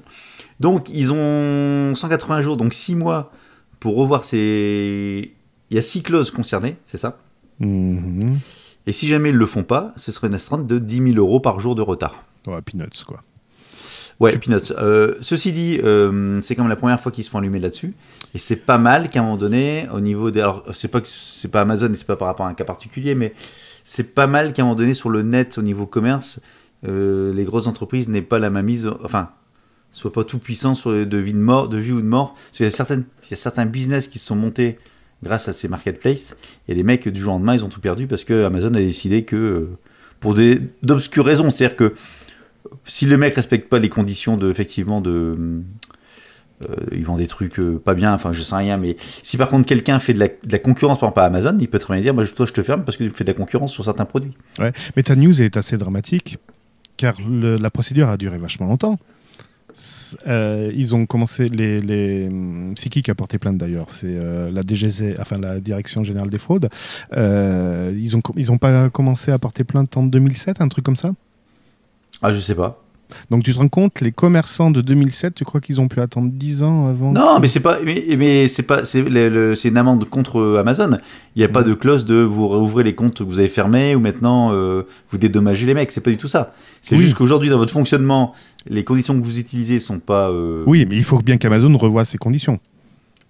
Donc ils ont 180 jours, donc 6 mois pour revoir ces. Il y a 6 clauses concernées, c'est ça Mhm. Et si jamais ils le font pas, ce serait une astreinte de 10 000 euros par jour de retard. Ouais, peanuts, quoi. Ouais. Euh, ceci dit, euh, c'est comme la première fois qu'ils se font allumer là-dessus, et c'est pas mal qu'à un moment donné, au niveau des, alors c'est pas c'est pas Amazon, et c'est pas par rapport à un cas particulier, mais c'est pas mal qu'à un moment donné sur le net, au niveau commerce, euh, les grosses entreprises n'aient pas la mainmise, enfin, soient pas tout puissants sur de vie de mort, de vie ou de mort. Parce qu'il y a certaines, il y a certains business qui se sont montés grâce à ces marketplaces, et les mecs du jour au lendemain, ils ont tout perdu parce que Amazon a décidé que euh, pour des d'obscures raisons, c'est-à-dire que si le mec respecte pas les conditions de effectivement de euh, ils vendent des trucs euh, pas bien, enfin je sais rien, mais si par contre quelqu'un fait de la, concurrence par exemple à Amazon, il peut très bien dire bah, toi je te ferme parce que tu fais de la concurrence sur certains produits. Mais ta news est assez dramatique, car la procédure a duré vachement longtemps. Euh, ils ont commencé les, les c'est qui qui a porté plainte d'ailleurs c'est euh, la enfin la direction générale des fraudes ils ont ils ont pas commencé à porter plainte en 2007 un truc comme ça? Ah je sais pas. donc tu te rends compte les commerçants de 2007 tu crois qu'ils ont pu attendre 10 ans avant Non, mais c'est pas, mais, mais c'est pas, c'est une amende contre Amazon. Il n'y a pas de clause de vous rouvrez les comptes que vous avez fermés ou maintenant euh, vous dédommagez les mecs. C'est pas du tout ça. C'est Oui. juste qu'aujourd'hui dans votre fonctionnement, les conditions que vous utilisez sont pas. euh, oui mais il faut bien qu'Amazon revoie ses conditions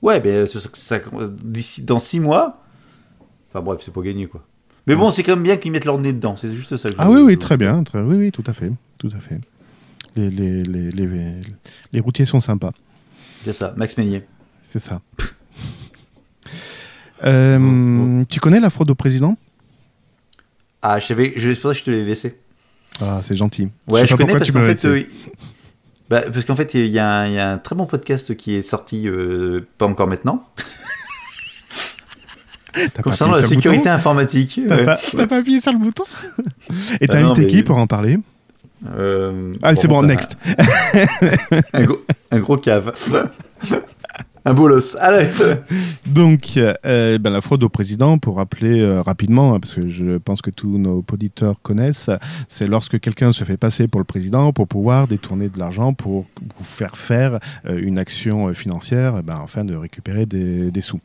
Ouais, mais ça, dans six mois. Enfin bref, c'est pas gagné quoi. Mais bon, c'est quand même bien qu'ils mettent leur nez dedans. C'est juste ça. que je- ah oui oui très bien très, oui oui tout à fait tout à fait les, les, les, les, les routiers sont sympas C'est ça, Max Meignier. C'est ça. Euh, Tu connais la fraude au président? Ah, je savais, je c'est pour ça que je te l'ai laissé. Ah, c'est gentil. Ouais, je, connais parce qu'en fait, euh, bah, parce qu'en fait, il y, a un- il y a un très bon podcast qui est sorti, euh, pas encore maintenant, concernant la sécurité informatique. T'as Ouais. pas, appuyé sur le bouton Et t'as Ah invité qui pour en parler Euh, Allez, c'est bon, next. Un, un gros, un gros cave. Un bolos. Allez. Donc, euh, ben, la fraude au président, pour rappeler euh, rapidement, hein, parce que je pense que tous nos auditeurs connaissent, c'est lorsque quelqu'un se fait passer pour le président pour pouvoir détourner de l'argent pour vous faire faire euh, une action financière, eh ben, afin de récupérer des, des sous.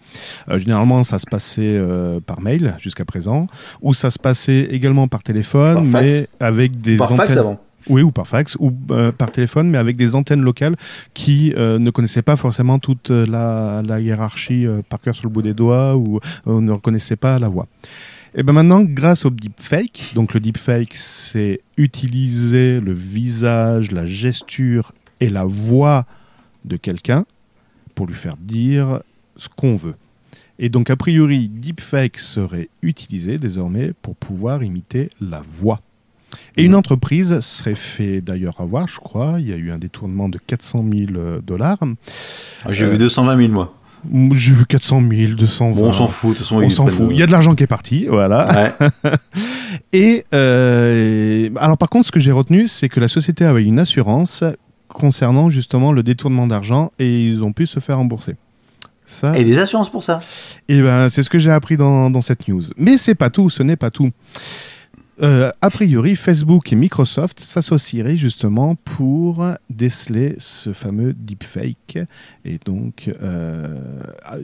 Généralement, ça se passait par mail jusqu'à présent, ou ça se passait également par téléphone, Par fax. mais avec des Par fax antennes. avant. Oui, ou par fax, ou euh, par téléphone, mais avec des antennes locales qui euh, ne connaissaient pas forcément toute euh, la, la hiérarchie par cœur sur le bout des doigts, ou ne reconnaissaient pas la voix. Et ben maintenant, grâce au deepfake, donc le deepfake, c'est utiliser le visage, la gesture et la voix de quelqu'un pour lui faire dire ce qu'on veut. Et donc, a priori, deepfake serait utilisé désormais pour pouvoir imiter la voix. Et une entreprise serait fait d'ailleurs avoir, je crois. Il y a eu un détournement de 400 000 dollars. Ah, J'ai Euh, vu 220 000 moi. J'ai vu 400 000, 220. Bon, on s'en fout. De toute façon, On s'en fout. Il y a de l'argent qui est parti, voilà. Ouais. Et euh, alors par contre, ce que j'ai retenu, c'est que la société avait une assurance concernant justement le détournement d'argent et ils ont pu se faire rembourser. Ça, Et des assurances pour ça? et ben, c'est ce que j'ai appris dans, dans cette news. Mais c'est pas tout, ce n'est pas tout. Euh, a priori, Facebook et Microsoft s'associeraient justement pour déceler ce fameux deepfake. Et donc, euh,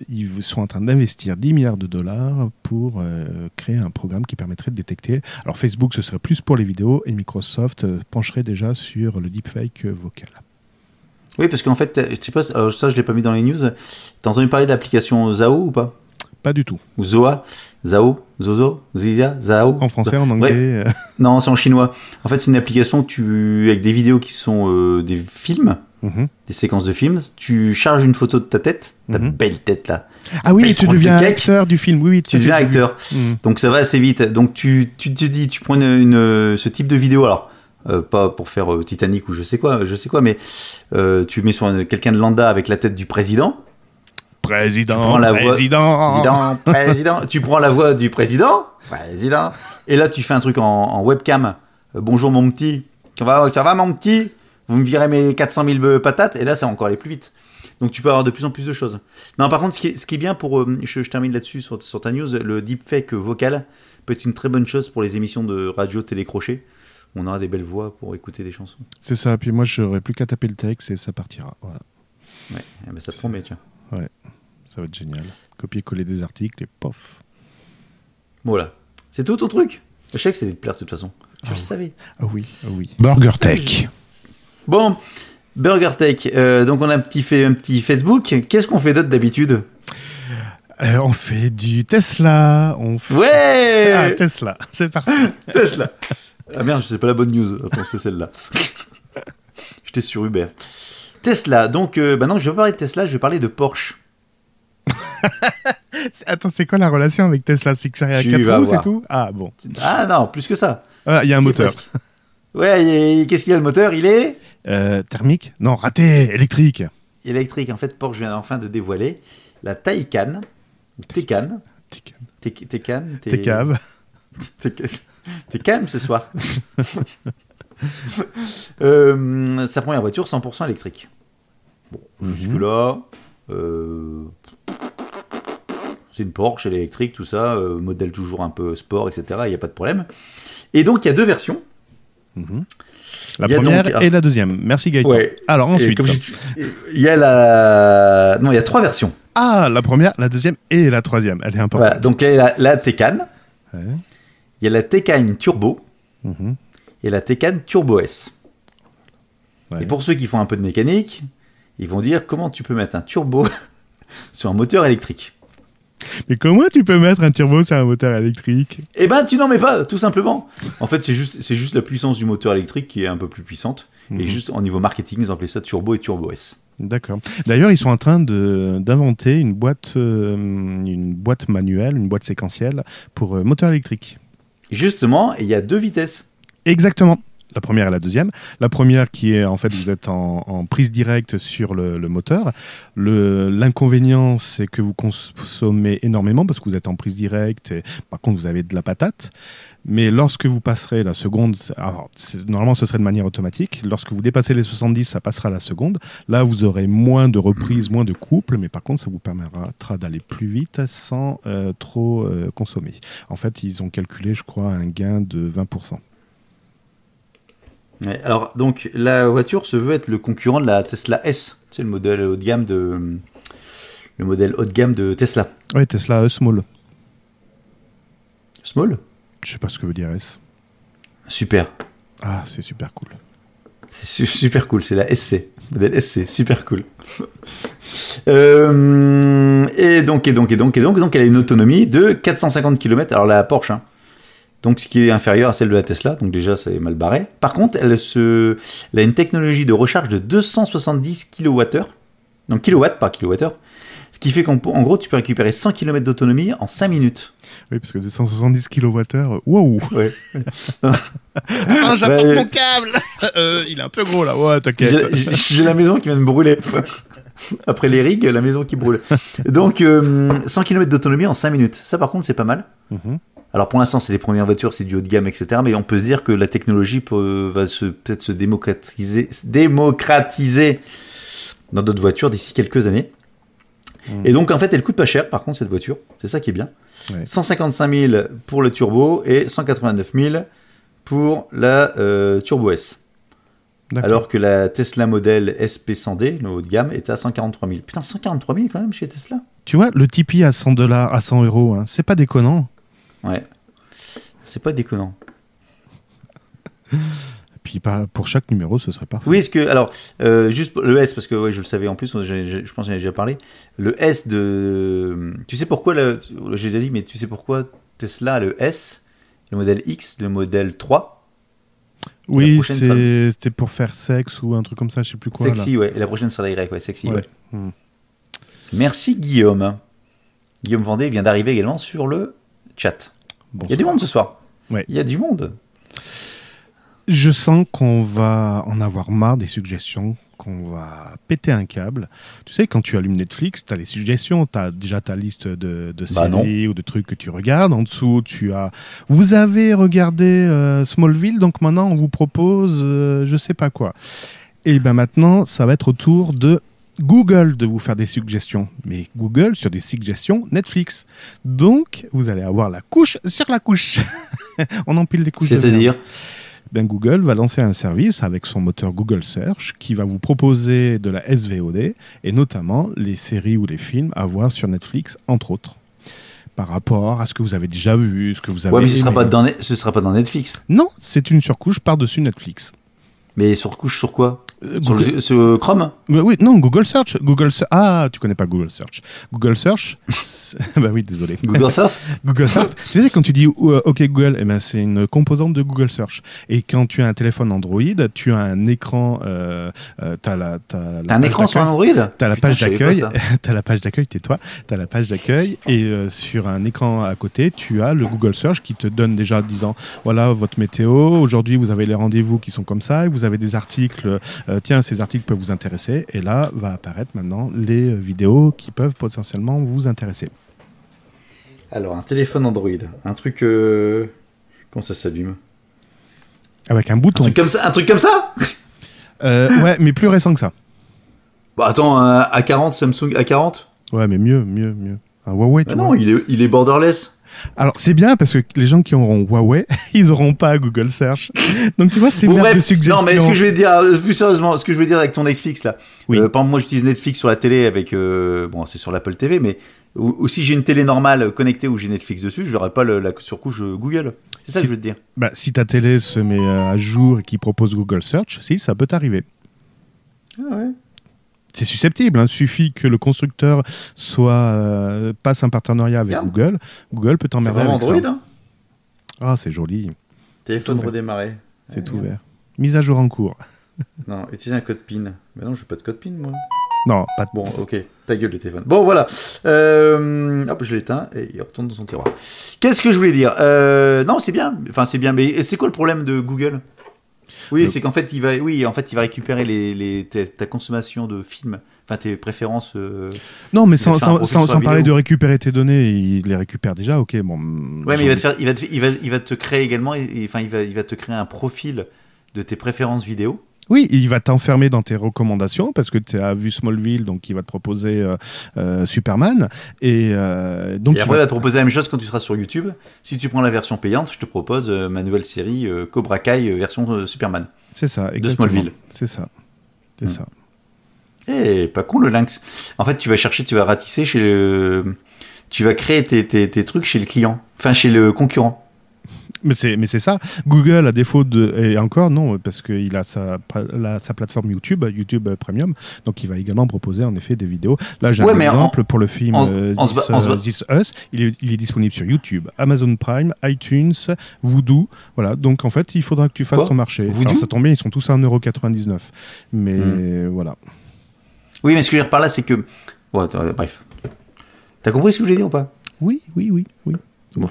ils sont en train d'investir 10 milliards de dollars pour euh, créer un programme qui permettrait de détecter. Alors, Facebook, ce serait plus pour les vidéos et Microsoft pencherait déjà sur le deepfake vocal. Oui, parce qu'en fait, je sais pas, alors ça je l'ai pas mis dans les news. T'as entendu parler de l'application Zao ou pas? Pas du tout. Ou Zoa? Zao Zozo Zizia Zao En français, en anglais. euh, Non, c'est en chinois. En fait, c'est une application tu, avec des vidéos qui sont euh, des films, mhm. des séquences de films. Tu charges une photo de ta tête, ta Mhm. belle tête là. Ah oui, tu deviens acteur du film. Oui, oui, Tu deviens acteur. Mhm. Donc ça va assez vite. Donc tu, tu te dis, tu prends une, une- ce type de vidéo, alors euh, pas pour faire euh, Titanic ou je sais quoi, je sais quoi, mais euh, tu mets sur un- quelqu'un de lambda avec la tête du président. Président, Tu prends la voix- président. Président, président. tu prends la voix du président, président, et là tu fais un truc en, en webcam. Euh, bonjour mon petit, ça va, ça va mon petit? Vous me virez mes 400 000 patates, et là ça va encore aller plus vite. Donc tu peux avoir de plus en plus de choses. Non, par contre, ce qui est, ce qui est bien pour, euh, je, je termine là-dessus sur, sur ta news, le deepfake vocal peut être une très bonne chose pour les émissions de radio télécrochet. On aura des belles voix pour écouter des chansons. C'est ça, puis moi je n'aurai plus qu'à taper le texte et ça partira. Voilà, Ouais, eh ben, ça te promet, tiens. Ça va être génial. Copier-coller des articles et pof. Voilà. C'est tout ton truc? Je sais que c'est de te plaire de toute façon. Je Ah le ouais. savais. Ah oui, ah oui. Burger Tech. Bon, Burger Tech, euh, donc on a un petit, fait, un petit Facebook. Qu'est-ce qu'on fait d'autre d'habitude? Euh, on fait du Tesla. On fait... Ouais Ah, Tesla, c'est parti. Tesla Ah merde, c'est pas la bonne news. Attends, c'est celle-là. J'étais sur Uber. Tesla, donc euh, bah non, je vais pas parler de Tesla, je vais parler de Porsche. Attends, c'est quoi la relation avec Tesla? C'est que ça à Tu 4 vas roues, c'est tout? Ah bon. Ah non, plus que ça. Ah, Il y a un moteur. presque- Ouais, qu'est-ce qu'il a le moteur? Il est? Euh, thermique? Non, raté, électrique. électrique. En fait, Porsche vient enfin de dévoiler la Taycan, ou Taycan, Taycan, Tay- T'es calme ce soir. Euh, sa première voiture 100% électrique. Bon, Mhm. jusque-là, euh, c'est une Porsche, elle est électrique, tout ça, euh, modèle toujours un peu sport, etc. Il n'y a pas de problème. Et donc, il y a deux versions. Mhm. La première donc- et la deuxième. Merci Gaëtan. Ouais. Alors ensuite. Il y a la. Non, il y a trois versions. Ah, la première, la deuxième et la troisième. Elle est importante. Voilà, donc il y a la, la Taycan, Ouais. il y a la Taycan Turbo Mhm. et la Taycan Turbo S. Ouais. Et pour ceux qui font un peu de mécanique, ils vont dire comment tu peux mettre un turbo sur un moteur électrique? Mais comment tu peux mettre un turbo sur un moteur électrique Eh ben, tu n'en mets pas, tout simplement. En fait, c'est juste, c'est juste la puissance du moteur électrique qui est un peu plus puissante. Et Mhm. juste au niveau marketing, ils ont appelé ça turbo et turbo S. D'accord. D'ailleurs, ils sont en train d'inventer une boîte, euh, une boîte manuelle, une boîte séquentielle pour euh, moteur électrique. Justement, il y a deux vitesses. Exactement. La première et la deuxième. La première qui est en fait vous êtes en, prise directe sur le, moteur. L'inconvénient c'est que vous consommez énormément parce que vous êtes en prise directe et par contre vous avez de la patate. Mais lorsque vous passerez la seconde, normalement ce serait de manière automatique. Lorsque vous dépassez les 70, ça passera à la seconde. Là, vous aurez moins de reprises, moins de couples, mais par contre, ça vous permettra d'aller plus vite sans euh, trop euh, consommer. En fait, ils ont calculé, je crois, un gain de 20%. Ouais, alors, donc, la voiture se veut être le concurrent de la Tesla S. C'est le modèle haut de gamme de. Le modèle haut de gamme de Tesla. Oui, Tesla Small. Small? Je sais pas ce que veut dire S. Super. Ah, c'est super cool. C'est su- super cool, c'est la SC. Modèle SC, super cool. Euh, et donc, et donc, et donc, et donc, donc, elle a une autonomie de 450 km. Alors la Porsche, hein. Donc ce qui est inférieur à celle de la Tesla, donc déjà c'est mal barré. Par contre, elle, se, elle a une technologie de recharge de 270 kWh, donc kilowatts par kilowattheure, ce qui fait qu'en en gros tu peux récupérer 100 km d'autonomie en 5 minutes. Oui, parce que 270 kWh, wow Ouais. Ah, j'apporte Ouais. mon câble Euh, Il est un peu gros là, ouais, t'inquiète. J'ai la maison qui vient de brûler. Après les rigs, la maison qui brûle. Donc, euh, 100 km d'autonomie en 5 minutes. Ça, par contre, c'est pas mal. Mhm. Alors, pour l'instant, c'est les premières voitures, c'est du haut de gamme, etc. Mais on peut se dire que la technologie peut, va se, peut-être se démocratiser, se démocratiser dans d'autres voitures d'ici quelques années. Mhm. Et donc, en fait, elle coûte pas cher, par contre, cette voiture. C'est ça qui est bien. Ouais. 155 000 pour le turbo et 189 000 pour la euh, Turbo S. Alors que la Tesla modèle SP100D, le haut de gamme, est à 143 000. Putain, 143 000 quand même chez Tesla Tu vois, le Tipeee à 100 dollars, à 100 euros, hein, c'est pas déconnant. Ouais. C'est pas déconnant. Puis pas- pour chaque numéro, ce serait parfait. Oui, est-ce que. Alors, euh, juste le S, parce que ouais, je le savais en plus, j'ai- je pense que j'en ai déjà parlé. Le S de. Tu sais pourquoi, j'ai déjà dit, mais tu sais pourquoi Tesla a le S, le modèle X, le modèle 3 La Oui, c'était pour faire sexe ou un truc comme ça, je sais plus quoi. là. Sexy, ouais. Et la prochaine sera la Y, ouais, sexy, Ouais. ouais. Hmm. Merci Guillaume. Guillaume Vendée vient d'arriver également sur le chat. Il y a du monde ce soir. Ouais. Il y a du monde. Je sens qu'on va en avoir marre des suggestions, qu'on va péter un câble. Tu sais, quand tu allumes Netflix, tu as les suggestions, tu as déjà ta liste de, de Bah séries ou de trucs que tu regardes. En dessous, tu as... Vous avez regardé euh, Smallville, donc maintenant on vous propose euh, je sais pas quoi. Et ben maintenant, ça va être au tour de Google de vous faire des suggestions. Mais Google sur des suggestions Netflix. Donc, vous allez avoir la couche sur la couche. on empile les couches. C'est-à-dire ben Google va lancer un service avec son moteur Google Search qui va vous proposer de la SVOD et notamment les séries ou les films à voir sur Netflix, entre autres. Par rapport à ce que vous avez déjà vu, ce que vous avez. Ouais, mais ce sera, aimé. pas dans, ce sera pas dans Netflix. Non, c'est une surcouche par-dessus Netflix. Mais sur couche sur quoi? Sur, Google- le, sur Chrome Oui, non, Google Search. Google Ah, tu connais pas Google Search. Google Search. bah oui, désolé. Google Search Google Search. tu sais, quand tu dis euh, OK Google, eh ben, c'est une composante de Google Search. Et quand tu as un téléphone Android, tu as un écran. Euh, euh, t'as la, t'as la T'as un écran sur. Android T'as la page d'accueil, t'as la page d'accueil, tais-toi, t'as la page d'accueil et euh, sur un écran à côté, tu as le Google Search qui te donne déjà disant voilà votre météo, aujourd'hui vous avez les rendez-vous qui sont comme ça et vous avez des articles, euh, tiens ces articles peuvent vous intéresser et là va apparaître maintenant les euh, vidéos qui peuvent potentiellement vous intéresser. Alors, un téléphone Android. Un truc. euh, Comment ça s'allume? Avec un un bouton. truc comme ça Un truc comme ça? Euh, ouais, mais plus récent que ça. Bah attends, un A40, Samsung A40 Ouais, mais mieux, mieux, mieux. Un Huawei, tu Ah vois. non, il est, il est borderless. Alors c'est bien parce que les gens qui auront Huawei, ils auront pas Google Search. Donc tu vois, c'est Bon, bref, de suggestions. non, mais ce que je vais dire, euh, plus sérieusement, ce que je veux dire avec ton Netflix là. Oui. Euh, par exemple, moi j'utilise Netflix sur la télé avec. euh, bon, c'est sur l'Apple TV, mais. Ou, ou si j'ai une télé normale connectée où j'ai Netflix dessus, je n'aurai pas le- la surcouche euh, Google. C'est ça Si- que je veux te dire. Bah, si ta télé se met à jour et qu'il propose Google Search, si, ça peut t'arriver. Ah ouais. C'est susceptible, il suffit que le constructeur soit euh, passe un partenariat avec. Google. Google peut t'emmerder avec Android, ça. hein Ah, c'est joli, Téléphone redémarré. c'est Ouais, ouvert. Mise à jour en cours. Non, utiliser un code PIN. Mais non, je n'ai pas de code PIN, moi. Non, pas de... Bon, ok, ta gueule le téléphone. Bon, voilà. Euh, hop, je l'éteins et il retourne dans son tiroir. Qu'est-ce que je voulais dire? Euh, Non, c'est bien. Enfin, c'est bien. Mais c'est quoi le problème de Google? Oui, Le- c'est qu'en fait, il va, oui, en fait, il va récupérer les, les, ta, ta consommation de films, enfin tes préférences. euh, Non, mais sans, parler de récupérer tes données, il les récupère déjà, ok, bon. Ouais, mais il va te faire, il va te, il va, il va te créer également, enfin, il va, il va te créer un profil de tes préférences vidéo. Oui, il va t'enfermer dans tes recommandations parce que tu as vu Smallville, donc il va te proposer euh, euh, Superman. Et euh, donc, et après, il va- va te proposer la même chose quand tu seras sur YouTube. Si tu prends la version payante, je te propose ma nouvelle série Cobra Kai version Superman. c'est ça, exactement. Smallville. C'est ça. C'est Hmm. ça. Eh, pas con le lynx. En fait, tu vas chercher, tu vas ratisser chez le, tu vas créer tes, tes, tes trucs chez le client, enfin chez le concurrent. Mais c'est, mais c'est ça. Google, à défaut de. Et encore, non, parce qu'il a sa, la- sa plateforme YouTube, YouTube Premium. Donc, il va également proposer, en effet, des vidéos. Là, j'ai Ouais, un exemple pour le film en- euh, This, en ba- This Us. Il est, il est disponible sur YouTube, Amazon Prime, iTunes, Voodoo. Voilà. Donc, en fait, il faudra que tu fasses Quoi ton marché. Voodoo Alors, ça tombe bien, ils sont tous à 1,99€. Mais Hmm. voilà. Oui, mais ce que je veux dire par là, c'est que, ouais, attends, bref. T'as compris ce que je voulais dire ou pas? Oui, oui, oui, oui. Bon.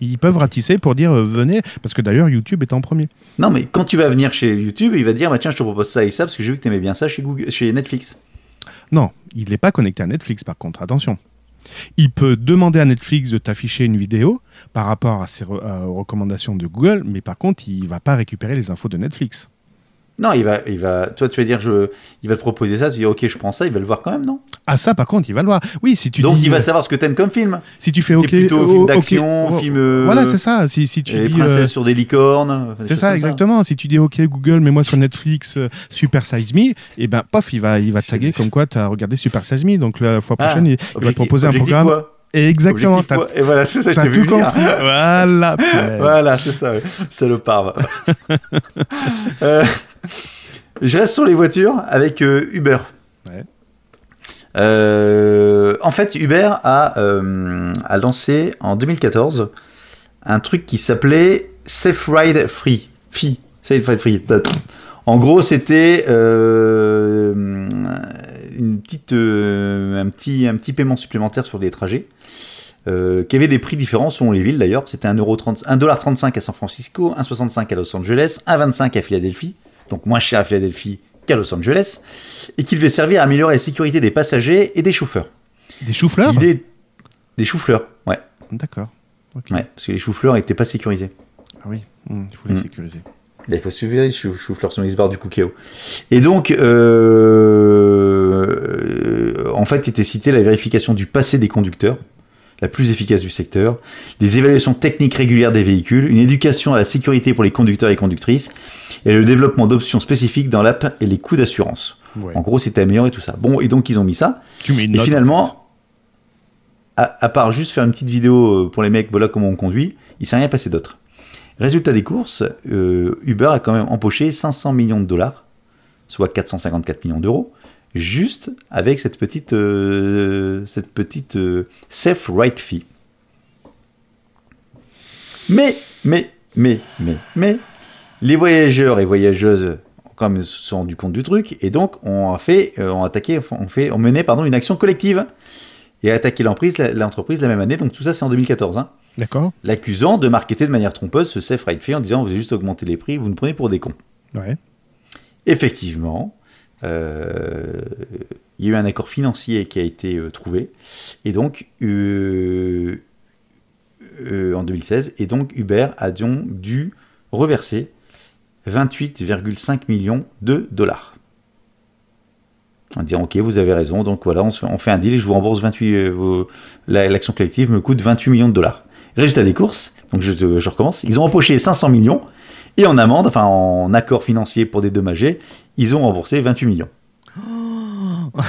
Ils peuvent ratisser pour dire euh, venez, parce que d'ailleurs, YouTube est en premier. Non, mais quand tu vas venir chez YouTube, il va te dire, bah, tiens, je te propose ça et ça parce que j'ai vu que t'aimais bien ça chez Google, chez Netflix. Non, il n'est pas connecté à Netflix par contre, attention. Il peut demander à Netflix de t'afficher une vidéo par rapport à ses re- euh, aux recommandations de Google, mais par contre, il va pas récupérer les infos de Netflix. Non, il va, il va, toi, tu vas dire, je, il va te proposer ça, tu dis, ok, je prends ça, il va le voir quand même, non? Ah ça, par contre, il va le voir. Oui, si tu Donc, dis, il va euh, savoir ce que t'aimes comme film. si tu fais T'es OK, plutôt oh, film d'action, oh, film. euh, Voilà, c'est ça. Si, si tu Les dis, princesses euh, sur des licornes. c'est ça exactement. Si tu dis OK Google, mets-moi sur Netflix euh, Super Size Me, et ben pof, il va, il va taguer comme quoi tu as regardé Super Size Me. Donc la fois Ah, prochaine, il, il va te proposer un programme. quoi? Exactement. T'as quoi? Et voilà, c'est ça, je t'as t'ai tout vu venir. compris. voilà. Voilà, c'est ça, salopard. Euh, je reste sur les voitures avec euh, Uber. Ouais. Euh, en fait, Uber a, euh, a lancé en 2014 un truc qui s'appelait Safe Ride Free. Fee. Safe Ride Free. En gros, c'était une petite, un, petit, un petit paiement supplémentaire sur des trajets. euh, qui avait des prix différents selon les villes d'ailleurs. C'était 1,30 1,35$ à San Francisco, 1,65$ à Los Angeles, 1,25$ à Philadelphie, donc moins cher à Philadelphie qu'à Los Angeles, et qui devait servir à améliorer la sécurité des passagers et des chauffeurs. Des choux-fleurs L'idée des choux-fleurs, ouais, D'accord. Ouais, parce que les choux-fleurs n'étaient pas sécurisés. Ah oui, hum, il faut les Mm. sécuriser. Là, Il faut suivre les chou- choux-fleurs sur les barres du cookéo. Et donc, euh, euh, en fait, était cité la vérification du passé des conducteurs, la plus efficace du secteur, des évaluations techniques régulières des véhicules, une éducation à la sécurité pour les conducteurs et conductrices, et le développement d'options spécifiques dans l'app et les coûts d'assurance. Ouais. En gros, c'était amélioré tout ça. Bon, et donc ils ont mis ça. Tu mets une Et note, en fait. finalement, à, à part juste faire une petite vidéo euh, pour les mecs, voilà comment on conduit, il s'est rien passé d'autre. Résultat des courses, euh, Uber a quand même empoché 500 millions de dollars, soit 454 millions d'euros, juste avec cette petite, euh, cette petite euh, safe right fee. Mais, mais, mais, mais, mais, les voyageurs et voyageuses même se sont rendus compte du truc et donc on a fait, euh, on a attaqué, on fait, on menait pardon une action collective et a attaqué l'emprise- l'entreprise la même année. Donc tout ça c'est en 2014. Hein D'accord l'accusant de marketer de manière trompeuse ce safe ride fee en disant vous avez juste augmenté les prix, vous nous prenez pour des cons. Ouais. Effectivement, euh, il y a eu un accord financier qui a été euh, trouvé, et donc euh, en 2016, et donc Uber a donc dû reverser 28,5 millions de dollars. En disant ok vous avez raison, donc voilà on, se- on fait un deal et je vous rembourse 28, euh, l'action collective me coûte 28 millions de dollars. Résultat des courses, donc je recommence, ils ont empoché 500 millions et en amende, enfin en accord financier pour dédommager, ils ont remboursé 28 millions.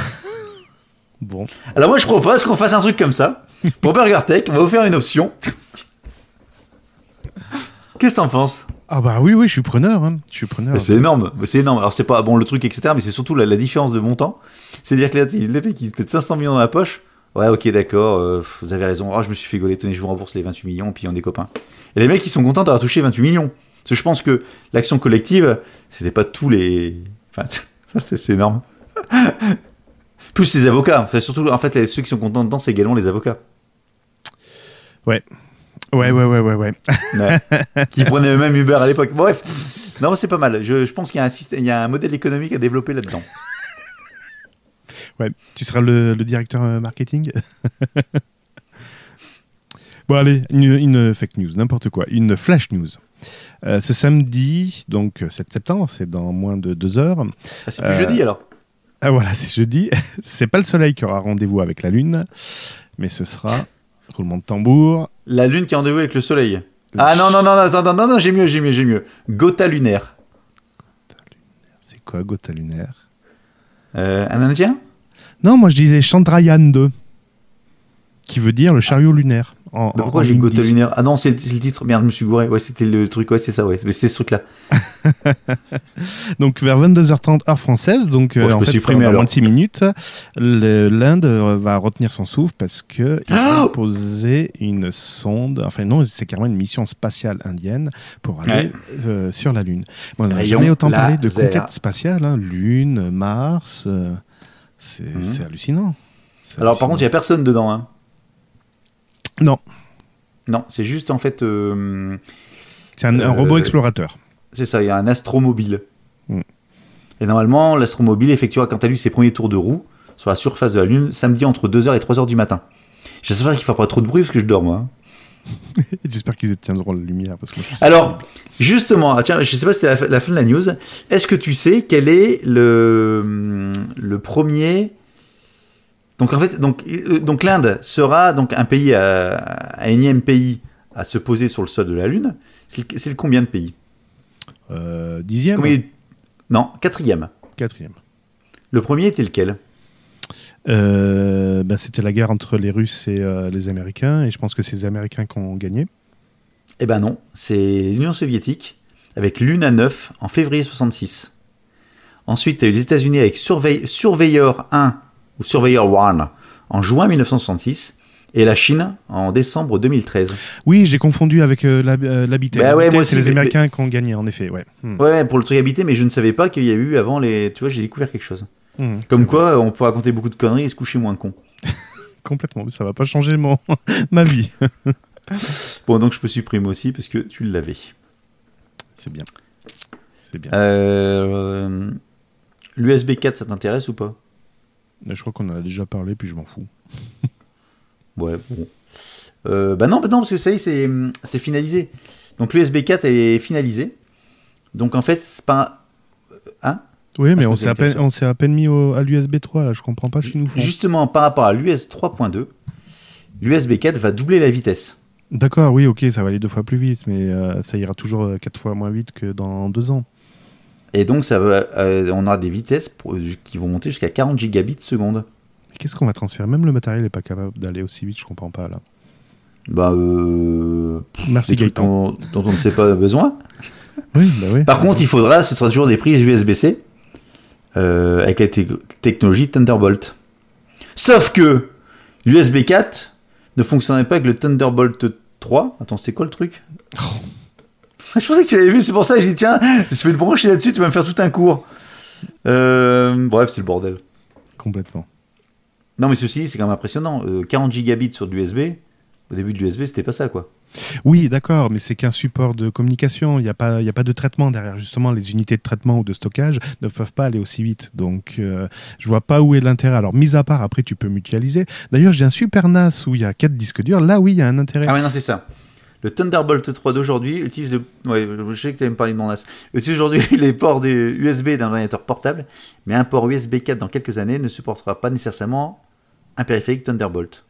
Bon. Alors moi je propose qu'on fasse un truc comme ça. Pour Burger Tech, on va vous faire une option. Qu'est-ce que t'en penses? Ah bah oui, oui, je suis preneur. hein. Je suis preneur. C'est énorme, c'est énorme. Alors c'est pas bon le truc etc. Mais c'est surtout la, la différence de montant. C'est-à-dire que là, les mecs qui se mettent 500 millions dans la poche. Ouais, ok, d'accord. euh, vous avez raison. Ah, je me suis fait gauler. Tenez, je vous rembourse les 28 millions, puis on est copains. Et les mecs, ils sont contents d'avoir touché 28 millions. Parce que je pense que l'action collective, c'était pas tous les. Enfin, c'est c'est énorme. Plus les avocats. Enfin, surtout, en fait, les- ceux qui sont contents dedans, c'est également les avocats. Ouais, ouais, ouais, ouais, ouais. Ouais. qui prenaient eux-mêmes Uber à l'époque. Bref. Non, c'est pas mal. Je, je pense qu'il y, a un système- il y a un modèle économique à développer là-dedans. Ouais, tu seras le, le directeur euh, marketing? bon, allez, une, une fake news, n'importe quoi, une flash news. Euh, ce samedi, donc euh, 7 septembre, c'est dans moins de deux heures. Ah, c'est plus Euh, jeudi alors. Ah voilà, c'est jeudi. c'est pas le soleil qui aura rendez-vous avec la lune, mais ce sera roulement de tambour. La lune qui a rendez-vous avec le soleil. Ah non, non, non, non, non, non, j'ai mieux, j'ai mieux, j'ai mieux. Gotha lunaire. C'est quoi Gotha lunaire? Euh, un indien? Non, moi je disais Chandrayaan 2, qui veut dire le chariot lunaire. En, Bah, Pourquoi j'ai. Gotha lunaire Ah non, c'est le, titre. Merde, je me suis gouré. Ouais, c'était le truc. Ouais, c'est ça, ouais. C'était ce truc-là. Donc vers 22h30 heure française, donc Bon, euh, en fait supprimer, dans moins de 6 minutes, l'Inde euh, va retenir son souffle parce que ils ont posé une sonde, enfin non, c'est carrément une mission spatiale indienne pour aller Ouais. euh, sur la Lune. Bon, on n'a jamais autant parlé de conquête spatiale, hein, Lune, Mars, euh, c'est Mhm. c'est hallucinant. Alors, par contre, il n'y a personne dedans. Hein. Non, Non, c'est juste en fait. euh, c'est un, un Euh, robot explorateur. c'est ça, il y a un astromobile. Mm. Et normalement, l'astromobile effectuera quant à lui ses premiers tours de roue sur la surface de la Lune samedi entre 2h et 3h du matin. J'espère qu'il ne fera pas trop de bruit parce que je dors, moi. hein. J'espère qu'ils éteindront la lumière parce que moi, Alors, justement, ah, tiens, je sais pas si c'était la, fin- la fin de la news. Est-ce que tu sais quel est le, le premier Donc en fait, donc, euh, donc l'Inde sera donc un pays, à, un énième pays à se poser sur le sol de la Lune. C'est le, combien de pays? Euh, dixième, Combien Non, quatrième. quatrième. Le premier était lequel? Euh, ben, c'était la guerre entre les Russes et euh, les Américains, et je pense que c'est les Américains qui ont gagné. Eh ben non, c'est l'Union soviétique avec Luna 9 en février 66. Ensuite, tu as eu les États-Unis avec Surveil- Surveyor 1 ou Surveyor 1 en juin 1966 et la Chine en décembre 2013. Oui, j'ai confondu avec euh, euh, l'habité. Bah ouais, c'est les mais- Américains qui ont gagné, en effet. Ouais. Hmm. Ouais, pour le truc habité, mais je ne savais pas qu'il y a eu avant les. Tu vois, j'ai découvert quelque chose. Hmm. Comme quoi, on peut raconter beaucoup de conneries et se coucher moins con. Complètement, ça va pas changer mon... ma vie. Bon, donc je peux supprimer aussi parce que tu l'avais. C'est bien. C'est bien. Euh, L'USB 4, ça t'intéresse ou pas? Je crois qu'on en a déjà parlé, puis je m'en fous. Ouais, bon. Euh, bah non, bah non, parce que ça y est, c'est, finalisé. Donc l'USB 4 est finalisé. Donc en fait, c'est pas. Hein? Oui, mais je on s'est à, à peine mis au- à l'USB 3, là, je comprends pas ce qu'ils nous font. Justement, par rapport à l'US 3.2, l'USB 4 va doubler la vitesse. D'accord, oui, ok, ça va aller deux fois plus vite, mais euh, ça ira toujours euh, quatre fois moins vite que dans deux ans. Et donc, ça va, euh, on aura des vitesses pour- qui vont monter jusqu'à 40 gigabits seconde. Qu'est-ce qu'on va transférer? Même le matériel n'est pas capable d'aller aussi vite, je comprends pas, là. Bah, euh, Merci Gaëtan. dont, dont on ne sait pas besoin. Oui, bah oui. Par contre, il faudra, ce sera toujours des prises USB-C euh, avec la te- technologie Thunderbolt. Sauf que l'USB 4 ne fonctionnait pas avec le Thunderbolt 3. Attends, c'était quoi le truc? Je pensais que tu l'avais vu, c'est pour ça que j'ai dit tiens, je vais le brancher là-dessus, tu vas me faire tout un cours. Euh, bref, c'est le bordel. Complètement. Non, mais ceci, c'est quand même impressionnant. Euh, 40 gigabits sur de l'USB. Au début de l'USB, c'était pas ça, quoi. Oui, d'accord, mais c'est qu'un support de communication. Il n'y a, pas- y a pas de traitement derrière. Justement, les unités de traitement ou de stockage ne peuvent pas aller aussi vite. Donc, euh, je vois pas où est l'intérêt. Alors, mis à part, après, tu peux mutualiser. D'ailleurs, j'ai un super NAS où il y a quatre disques durs. Là, oui, il y a un intérêt. Ah ouais, non, c'est ça. Le Thunderbolt 3 d'aujourd'hui utilise le. Ouais, je sais que tu allais me parler de mon NAS. Utilise aujourd'hui les ports des USB d'un ordinateur portable, mais un port USB 4 dans quelques années ne supportera pas nécessairement un périphérique Thunderbolt.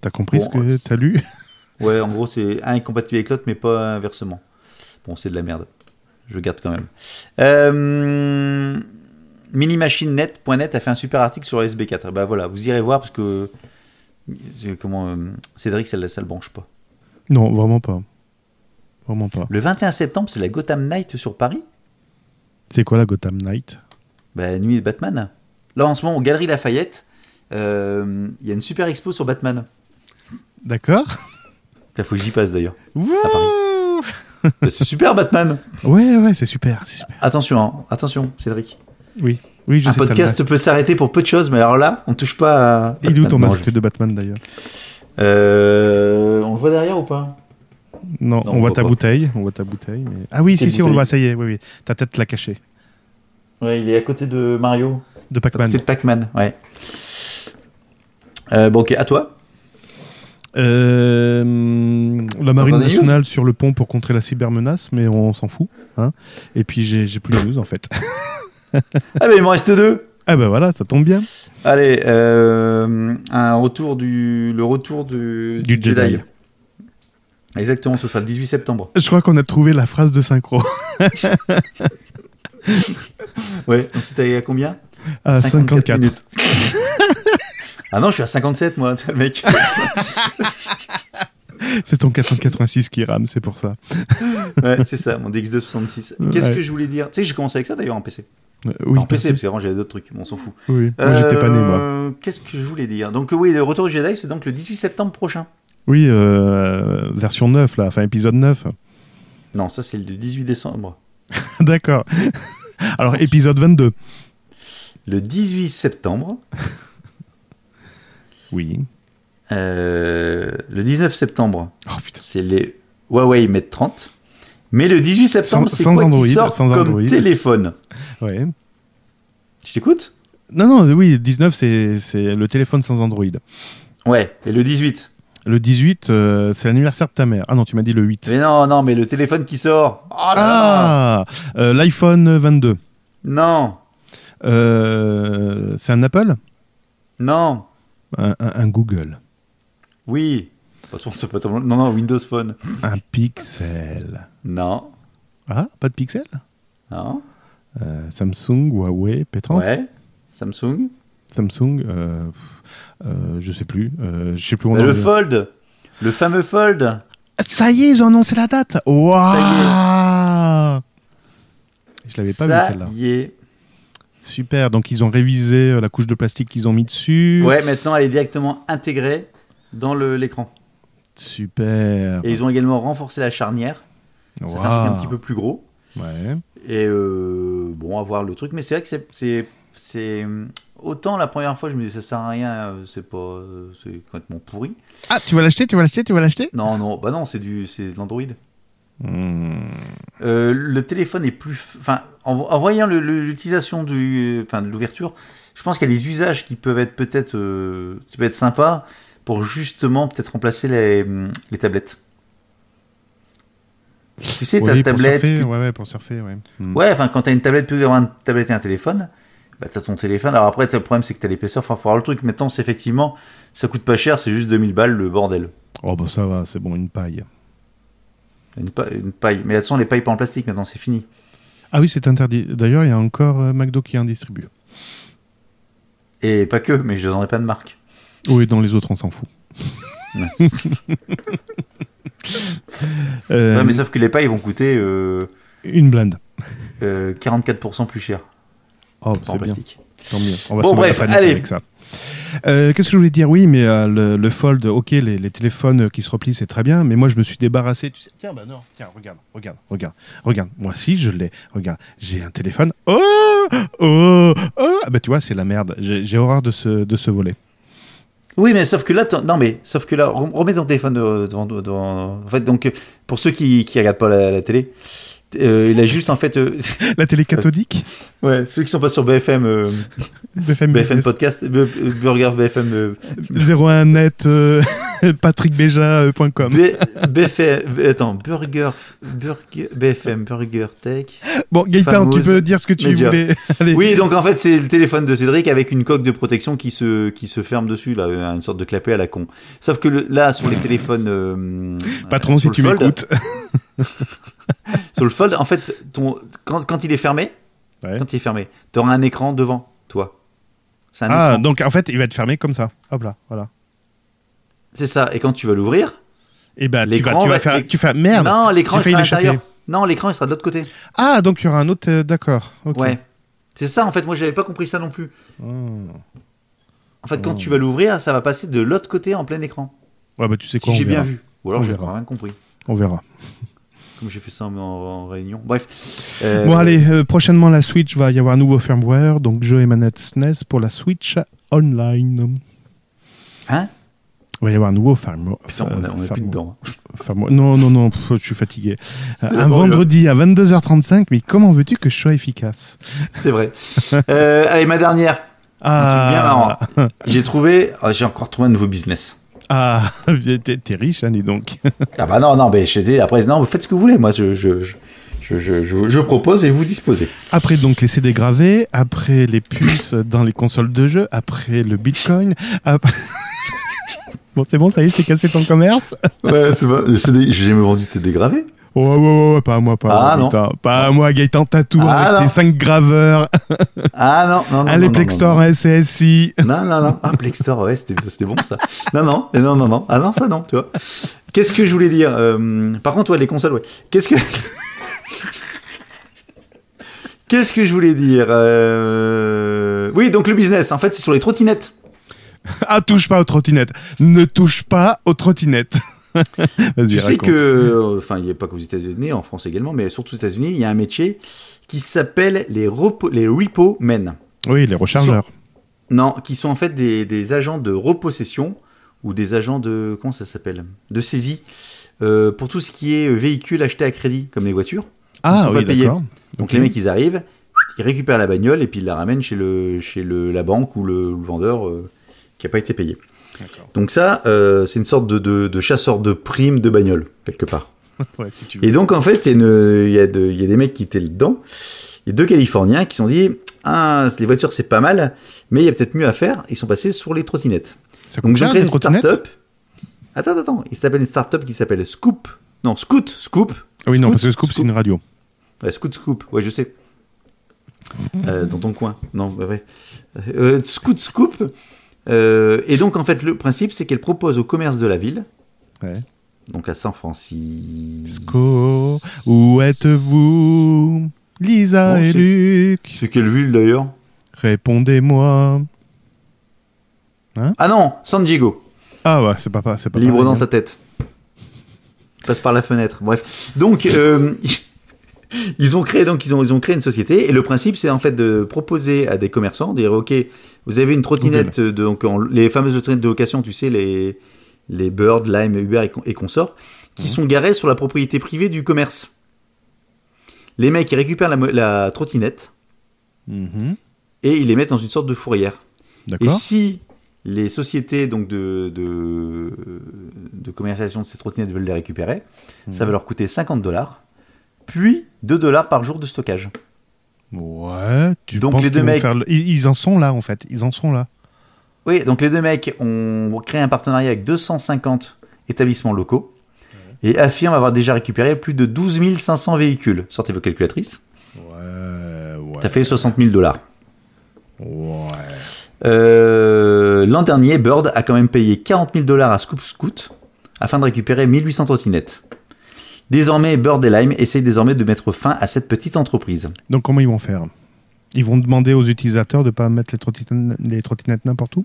T'as compris Bon, ce que t'as lu? Ouais, en gros, c'est un est compatible avec l'autre, mais pas inversement. Bon, c'est de la merde. Je garde quand même. Euh, Minimachinenet.net a fait un super article sur USB 4. Bah voilà, vous irez voir parce que. Comment. euh, Cédric, ça, ça le branche pas. Non, vraiment pas. Vraiment pas. Le 21 septembre, c'est la Gotham Night sur Paris? C'est quoi la Gotham Knight Bah, Nuit de Batman. Là, en ce moment, aux Galeries Lafayette, euh, il y a une super expo sur Batman. D'accord Il faut que j'y passe d'ailleurs. Bah, c'est super Batman Ouais, ouais, c'est super, c'est super. Attention, hein, attention, Cédric. Oui, oui, je Un sais. podcast peut s'arrêter pour peu de choses, mais alors là, on touche pas à. Il est où ton masque de Batman d'ailleurs Euh, On le voit derrière ou pas? Non, Non, on, on voit voit ta pas. bouteille. On voit ta bouteille. mais- Ah oui, si, si, on le voit, ça y est. Oui, oui. Ta tête l'a caché. Ouais, il est à côté de Mario. De Pac-Man. côté de Pac-Man, ouais. Euh, bon, ok, à toi. Euh, la marine nationale sur le pont pour contrer la cybermenace, mais on s'en fout. Hein. Et puis j'ai plus de news en fait. Ah, mais il m'en reste deux. ah ben voilà, ça tombe bien. Allez, euh, un retour du, le retour du, Du Jedi. Exactement, ce sera le 18 septembre. Je crois qu'on a trouvé la phrase de synchro. Ouais, donc c'était à combien? À 54. minutes. ah non, je suis à 57 moi, tu vois, le mec. C'est ton 486 qui rame, c'est pour ça. Ouais, c'est ça, mon DX266. Qu'est-ce Ouais. que je voulais dire? Tu sais j'ai commencé avec ça d'ailleurs en PC. Euh, oui, en PC, parce qu'avant j'avais d'autres trucs, mais on s'en fout. oui. Moi j'étais pas né moi. Euh, Qu'est-ce que je voulais dire? Donc oui, le retour du Jedi, c'est donc le 18 septembre prochain. Oui, euh, version 9 là, enfin épisode 9. Non, ça c'est le 18 décembre. D'accord. Alors épisode 22. Le 18 septembre, Oui. euh, le 19 septembre, Oh putain. c'est les Huawei Mate 30. Mais le 18 septembre, c'est quoi Android, qui sort sans comme Android. téléphone Ouais. Je t'écoute Non, non, oui, 19 c'est le téléphone sans Android. Ouais, et le 18 Le 18, euh, c'est l'anniversaire de ta mère. Ah non, tu m'as dit le 8. Mais non, non, mais le téléphone qui sort Oh là Ah euh, L'iPhone 22. Non, Euh, c'est un Apple? Non, un, un- un Google. oui. Façon, c'est pas ton- Non, non, Windows Phone. Un Pixel. Non, Ah, pas de Pixel? Non, Euh, Samsung, Huawei, P30 ouais, Samsung. Samsung, euh, euh, je sais plus. Je sais plus où on Bah, le. Fold, le fameux Fold. Ça y est, ils ont annoncé la date. Waouh Ça Je l'avais pas vu Ça celle-là. y est. Super. Donc ils ont révisé la couche de plastique qu'ils ont mis dessus. Ouais, maintenant elle est directement intégrée dans l'écran. Super. Et ils ont également renforcé la charnière. Ça fait un truc un petit peu plus gros. Ouais. Et euh, bon, à voir le truc. Mais c'est vrai que c'est- Autant la première fois, je me disais ça sert à rien, euh, c'est pas. euh, C'est complètement pourri. Ah, tu vas l'acheter, tu vas l'acheter, tu vas l'acheter? Non, non, bah non, c'est du c'est de l'Android. Hmm. Euh, le téléphone est plus. Enfin, en, en voyant l'utilisation du, enfin, de l'ouverture, je pense qu'il y a des usages qui peuvent être peut-être. euh, ça peut être sympa pour justement peut-être remplacer les, les tablettes. Tu sais, ta Oui, pour tablette. surfer, que- ouais, ouais, pour surfer, ouais. Hmm. Ouais, enfin, quand t'as une tablette, plus avoir une tablette et un téléphone, bah t'as ton téléphone. Alors après, t'as le problème, c'est que t'as l'épaisseur. Enfin, faut voir le truc. Maintenant, c'est effectivement, ça coûte pas cher, c'est juste 2000 balles le bordel. Oh, bah ça va, c'est bon, une paille. Une, pa- une paille. Mais attention, les pailles pas en plastique maintenant, c'est fini. Ah oui, c'est interdit. D'ailleurs, il y a encore euh, McDo qui en distribue. Et pas que, mais je n'en ai pas de marque. Oui, dans les autres, on s'en fout. Ouais. Euh, Ouais, mais sauf que les pailles vont coûter euh, Une blinde. euh, 44% plus cher Oh, c'est bien. Tant mieux. On va Bon, bref, la allez. avec ça. Euh, Qu'est-ce que je voulais dire? Oui, mais euh, le, le Fold, ok, les, les téléphones qui se replient, c'est très bien, mais moi, je me suis débarrassé. Tu sais, tiens, bah non, tiens, regarde, regarde, regarde, regarde. Moi, si, je l'ai. Regarde, j'ai un téléphone. Oh, oh, oh. Ah, bah, tu vois, c'est la merde. J'ai j'ai horreur de ce, de ce volet. Oui, mais sauf que là, ton- non, mais sauf que là, rem- remets ton téléphone de- devant, En fait, donc, euh, pour ceux qui qui regardent pas la, la télé, euh, il a juste en fait, euh, La télé cathodique ouais, ceux qui sont pas sur BFM, euh, BFM. Podcast, euh, Burger BFM, euh, 01net, euh, patrickbeja.com. B- BFM, attends, Burger, Burger, BFM, Burger Tech. Bon, Gaëtan, tu peux dire ce que tu média. voulais. Allez. Oui, donc en fait, c'est le téléphone de Cédric avec une coque de protection qui se, qui se ferme dessus, là, une sorte de clapet à la con. Sauf que le- là, sur les téléphones. euh, Patron, euh, si tu m'écoutes. Sur le Fold, en fait, ton, quand, quand il est fermé, Ouais. quand il est fermé, tu auras un écran devant toi. C'est un Ah, écran. donc en fait, il va être fermé comme ça. Hop là, voilà. C'est ça. Et quand tu vas l'ouvrir, Et ben, tu L'écran vas, tu vas va- faire. Tu fais merde. non, l'écran sera à l'intérieur. Non, l'écran il sera de l'autre côté. Ah, donc il y aura un autre. euh, D'accord. Ouais. C'est ça, en fait, moi j'avais pas compris ça non plus. Hmm. En fait, quand Oh. tu vas l'ouvrir, ça va passer de l'autre côté en plein écran. Ouais, bah tu sais quoi, Si j'ai bien vu. Ou alors j'ai rien compris. On verra. Comme j'ai fait ça en, en réunion. Bref. Euh, Bon, allez, euh, prochainement la Switch va y avoir un nouveau firmware, donc jeu et manette SNES pour la Switch Online. Hein? Il va y avoir un nouveau. Putain, on a, on a plus dedans. Non, non, non, pff, je suis fatigué. Euh, Un vendredi à 22h35, mais comment veux-tu que je sois efficace? C'est vrai. Euh, allez, ma dernière. Un truc bien marrant. J'ai trouvé, ah, j'ai encore trouvé un nouveau business. Ah, t'es riche, hein, dis donc. Ah bah non, non, mais je dis après, non, faites ce que vous voulez. Moi, je, je, je, je, je, je- je propose et vous disposez. Après donc les CD gravés, après les puces dans les consoles de jeux, après le bitcoin. ap- bon, c'est bon, ça y est, je t'ai cassé ton commerce. Ouais, c'est CD, j'ai jamais vendu de CD gravé. Ouais, ouais, ouais, ouais, pas à moi, pas à Ah, moi. Pas à moi, Gaëtan Tatou, Ah, avec non. tes 5 graveurs. Ah non, non, non. Allez, Plextor, SSI. Non, non, non. Ah, Plextor, ouais, c'était bon ça. Non, non, non, non, non. Ah non, ça non, tu vois. Qu'est-ce que je voulais dire Euh, Par contre, ouais, les consoles, ouais. Qu'est-ce que. Qu'est-ce que je voulais dire Euh, Oui, donc le business, en fait, c'est sur les trottinettes. Ah, touche pas aux trottinettes. Ne touche pas aux trottinettes. Tu sais raconte. que, enfin, il n'y a pas qu'aux États-Unis, en France également, mais surtout aux États-Unis, il y a un métier qui s'appelle les, repo, les repo men. Oui, les rechargeurs. Non, qui sont en fait des, des agents de repossession ou des agents de comment ça s'appelle De saisie euh, pour tout ce qui est véhicule acheté à crédit, comme les voitures. Ah, oui, d'accord. Donc les mecs, ils arrivent, ils récupèrent la bagnole et puis ils la ramènent chez le chez le, la banque ou le, le vendeur euh, qui n'a pas été payé. Donc ça, euh, c'est une sorte de, de, de chasseur de primes de bagnole quelque part. Ouais, si tu veux. Et donc, en fait, il y, a y, des mecs qui étaient dedans. Il y a deux Californiens qui se sont dit Ah, les voitures, c'est pas mal, mais il y a peut-être mieux à faire. Ils sont passés sur les trottinettes. Donc, cher, créé une start-up. Attends, attends. Il s'appelle une start-up qui s'appelle Scoop. Non, Scoot, Scoop. Ah Oui, non, parce que Scoop, c'est une radio. Ouais, Scoot, Scoop. Ouais, je sais. Euh, dans ton coin. Non, bah ouais. Euh, Scoot, Scoop. Euh, et donc, en fait, le principe, c'est qu'elle propose au commerce de la ville, Ouais. donc à San Francisco. Sco, où êtes-vous Lisa Oh, et Luc, C'est quelle ville d'ailleurs? Répondez-moi. Ah non, San Diego. Ah ouais, c'est pas, pas, pas Libre pareil, dans hein. ta tête. Passe par la fenêtre. Bref. Donc, euh, ils ont créé donc ils ont ils ont créé une société et le principe c'est en fait de proposer à des commerçants, de dire ok, vous avez une trottinette de, donc en- les fameuses trottinettes de location, tu sais les les Bird, Lime, Uber et, con- et consorts, qui sont garées sur la propriété privée du commerce. Les mecs ils récupèrent la, trottinette Mhm. et ils les mettent dans une sorte de fourrière. Et si les sociétés donc de, de, de commercialisation de ces trottinettes veulent les récupérer, ça va leur coûter 50 dollars, puis 2 dollars par jour de stockage. Ouais, tu Donc penses les deux mecs- faire le- Ils, ils en sont là, en fait. Ils en sont là. Oui, donc les deux mecs ont créé un partenariat avec 250 établissements locaux et affirment avoir déjà récupéré plus de 12 500 véhicules. Sortez vos calculatrices. Ouais, ouais. Ça fait 60 000 dollars. Ouais. Euh, L'an dernier, Bird a quand même payé 40 000 dollars à Scoop Scoot afin de récupérer 1800 trottinettes. Désormais, Bird et Lime essayent désormais de mettre fin à cette petite entreprise. Donc, comment ils vont faire? Ils vont demander aux utilisateurs de pas mettre les trottinettes, n'importe où?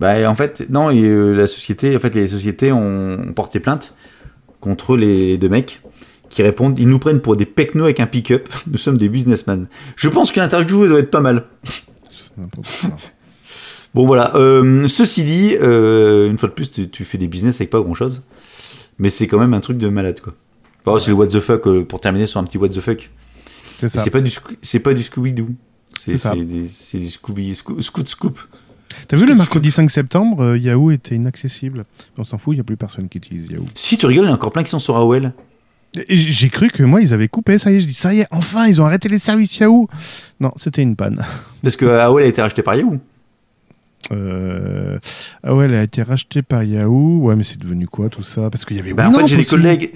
Bah, en fait, non, euh, la société, en fait, les sociétés ont, porté plainte contre les deux mecs qui répondent ils nous prennent pour des pecnos avec un pick-up. Nous sommes des businessmen. Je pense que l'interview doit être pas mal. Bon voilà, euh, ceci dit, euh, une fois de plus, tu, tu fais des business avec pas grand chose, mais c'est quand même un truc de malade quoi. Bon, c'est le what the fuck euh, pour terminer sur un petit what the fuck. C'est Et ça. C'est pas du Scoo- c'est pas du Scooby Doo, c'est du Scooby Scoo- Scoot Scoop. T'as vu le mercredi 5 septembre, euh, Yahoo était inaccessible. On s'en fout, il n'y a plus personne qui utilise Yahoo. Si tu rigoles, il y a encore plein qui sont sur AOL. J'ai cru que moi, ils avaient coupé, ça y est, je dis, ça y est, enfin, ils ont arrêté les services Yahoo. Non, c'était une panne. Parce que AOL a été racheté par Yahoo. Euh... Ah ouais, elle a été rachetée par Yahoo. Ouais, mais c'est devenu quoi tout ça? Parce qu'il y avait Bah, en fait, j'ai des collègues,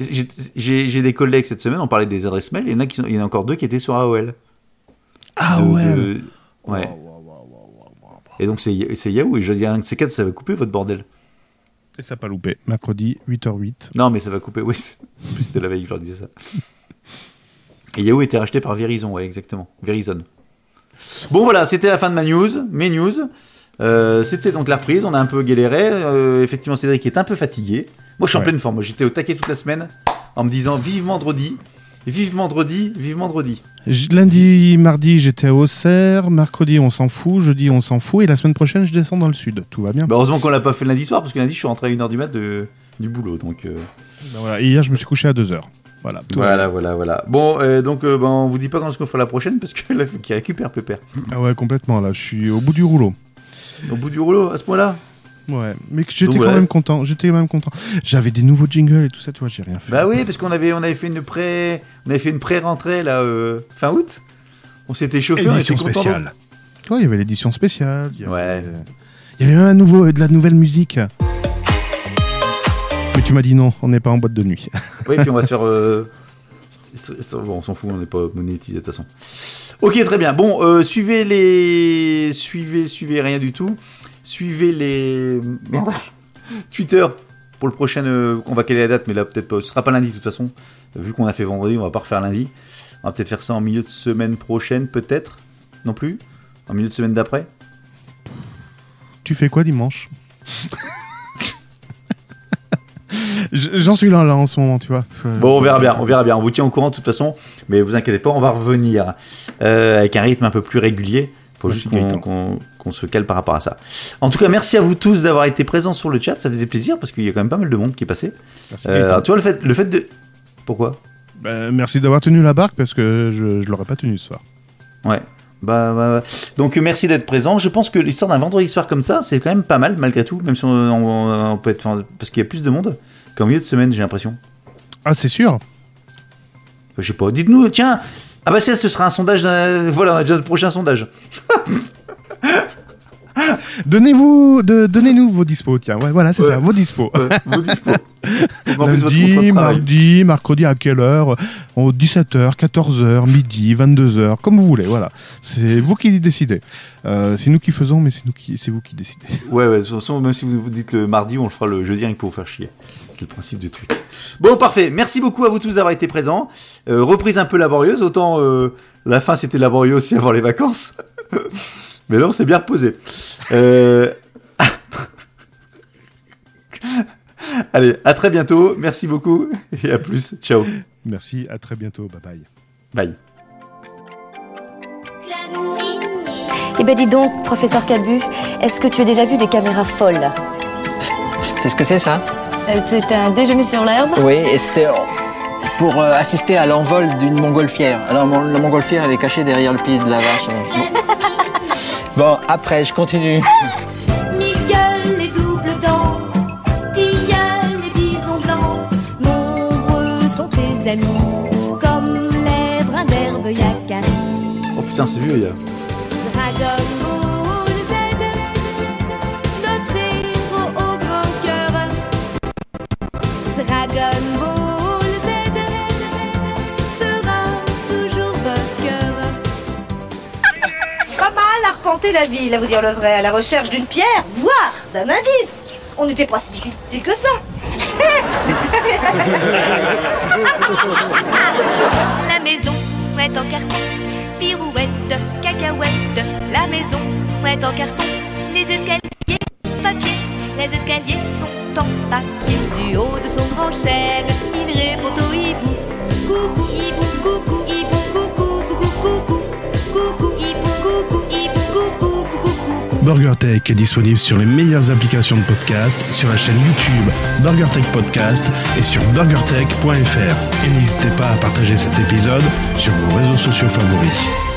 j'ai- des collègues cette semaine. On parlait des adresses mail. Il y en a qui sont, il y en a encore deux qui étaient sur AOL. Ah De- ouais. de- ouais. Et donc c'est c'est Yahoo. Et je dis un de ces quatre, ça va couper votre bordel. Et ça n'a pas loupé. Mercredi, 8h08. Non, mais ça va couper. Oui, c'est- en plus c'était la veille que je leur disais ça. Et Yahoo était racheté par Verizon, ouais, exactement. Verizon. Bon, voilà, c'était la fin de ma news, mes news. Euh, c'était donc la reprise, on a un peu galéré. Euh, effectivement, Cédric est un peu fatigué. Moi, je suis en Ouais. pleine forme. J'étais au taquet toute la semaine en me disant vive vendredi. Vive vendredi, vive vendredi. Lundi, mardi, j'étais à Auxerre. Mercredi, on s'en fout. Jeudi, on s'en fout. Et la semaine prochaine, je descends dans le sud. Tout va bien. Bah, heureusement qu'on l'a pas fait lundi soir, parce que lundi, je suis rentré à 1h du mat de, du boulot. Donc, euh, Ben voilà. Et hier, je me suis couché à 2h. Voilà. voilà, voilà, voilà. Bon, euh, donc, euh, bah, on vous dit pas quand est-ce qu'on fera la prochaine, parce que là, faut qu'il récupère Pépère. Ah ouais, complètement. Là, je suis au bout du rouleau. Au bout du rouleau, à ce point-là Ouais. Mais j'étais quand même content. J'étais quand même content. J'avais des nouveaux jingles et tout ça. Tu vois, j'ai rien fait. Bah oui, parce qu'on avait, on avait fait une pré, on avait fait une pré-rentrée là euh, fin août. On s'était chauffé, on Édition était spéciale. Ouais, il y avait l'édition spéciale. il y avait- Ouais. Il y avait même un nouveau, de la nouvelle musique. Mais tu m'as dit non, on n'est pas en boîte de nuit. Oui, puis on va se faire. Bon, on s'en fout, on n'est pas monétisé de toute façon. Ok, très bien. Bon, euh, suivez les, suivez, suivez rien du tout. Suivez les Merde. Twitter pour le prochain. euh, on va caler la date, mais là peut-être pas. Ce sera pas lundi de toute façon. Vu qu'on a fait vendredi, on va pas refaire lundi. On va peut-être faire ça en milieu de semaine prochaine, peut-être. Non plus. En milieu de semaine d'après. Tu fais quoi dimanche? J'en suis là, là, en ce moment, tu vois. Euh, Bon, on verra bien, on verra bien. On vous tient au courant de toute façon, mais vous inquiétez pas, on va revenir euh, avec un rythme un peu plus régulier. Faut Merci, juste qu'on se cale par rapport à ça. En tout cas, merci à vous tous d'avoir été présents sur le chat. Ça faisait plaisir parce qu'il y a quand même pas mal de monde qui est passé. merci, Euh, alors, tu vois le fait, le fait de. Pourquoi? Bah, merci d'avoir tenu la barque parce que je, je l'aurais pas tenu ce soir. Ouais. Bah, bah, bah. Donc merci d'être présent. Je pense que l'histoire d'un vendredi soir comme ça, c'est quand même pas mal malgré tout, même si on, on- on peut être enfin, parce qu'il y a plus de monde qu'en milieu de semaine, j'ai l'impression. Ah, c'est sûr Je sais pas. Dites-nous, tiens. Ah bah ça, ce sera un sondage. d'un- Voilà, on a déjà le prochain sondage. Donnez-vous, de, donnez-nous vos dispos, tiens. Ouais, voilà, c'est Ouais. ça, vos dispos. Ouais, vos Lundi, mardi, mercredi, à quelle heure? Au 17h, 14h, midi, 22h, comme vous voulez, voilà. C'est vous qui décidez. Euh, c'est nous qui faisons, mais c'est nous qui, c'est vous qui décidez. Ouais, ouais, de toute façon, même si vous vous dites le mardi, on le fera le jeudi rien que pour vous faire chier. C'est le principe du truc. Bon, parfait. Merci beaucoup à vous tous d'avoir été présents. Euh, reprise un peu laborieuse. Autant euh, la fin c'était laborieux aussi avant les vacances. Mais là, on s'est bien reposé. Euh... Allez, à très bientôt. Merci beaucoup et à plus. Ciao. Merci, à très bientôt, bye bye. Bye. Eh ben dis donc, professeur Cabu, est-ce que tu as déjà vu des caméras folles? C'est ce que c'est ça? Euh, C'était un déjeuner sur l'herbe Oui, et c'était pour euh, assister à l'envol d'une montgolfière. Alors mon- la montgolfière, elle est cachée derrière le pied de la vache. Bon, Bon, après, je continue. Dents, bisons blancs, nombreux sont tes amis, comme les brins d'herbe yakari. Oh putain, c'est vieux, il y a. Dragon Ball Z, notre héros au grand cœur. Dragon Ball la ville, à vous dire le vrai, à la recherche d'une pierre, voire d'un indice. On n'était pas si difficile que ça. La maison est en carton, pirouette, cacahuète. La maison est en carton, les escaliers sont papier. Les escaliers sont en papier. Du haut de son grand chêne, il répond au hibou. Coucou, hibou, coucou, hibou, coucou, coucou, coucou. Coucou, hibou, BurgerTech est disponible sur les meilleures applications de podcast, sur la chaîne YouTube BurgerTech Podcast et sur burgertech.fr. Et n'hésitez pas à partager cet épisode sur vos réseaux sociaux favoris.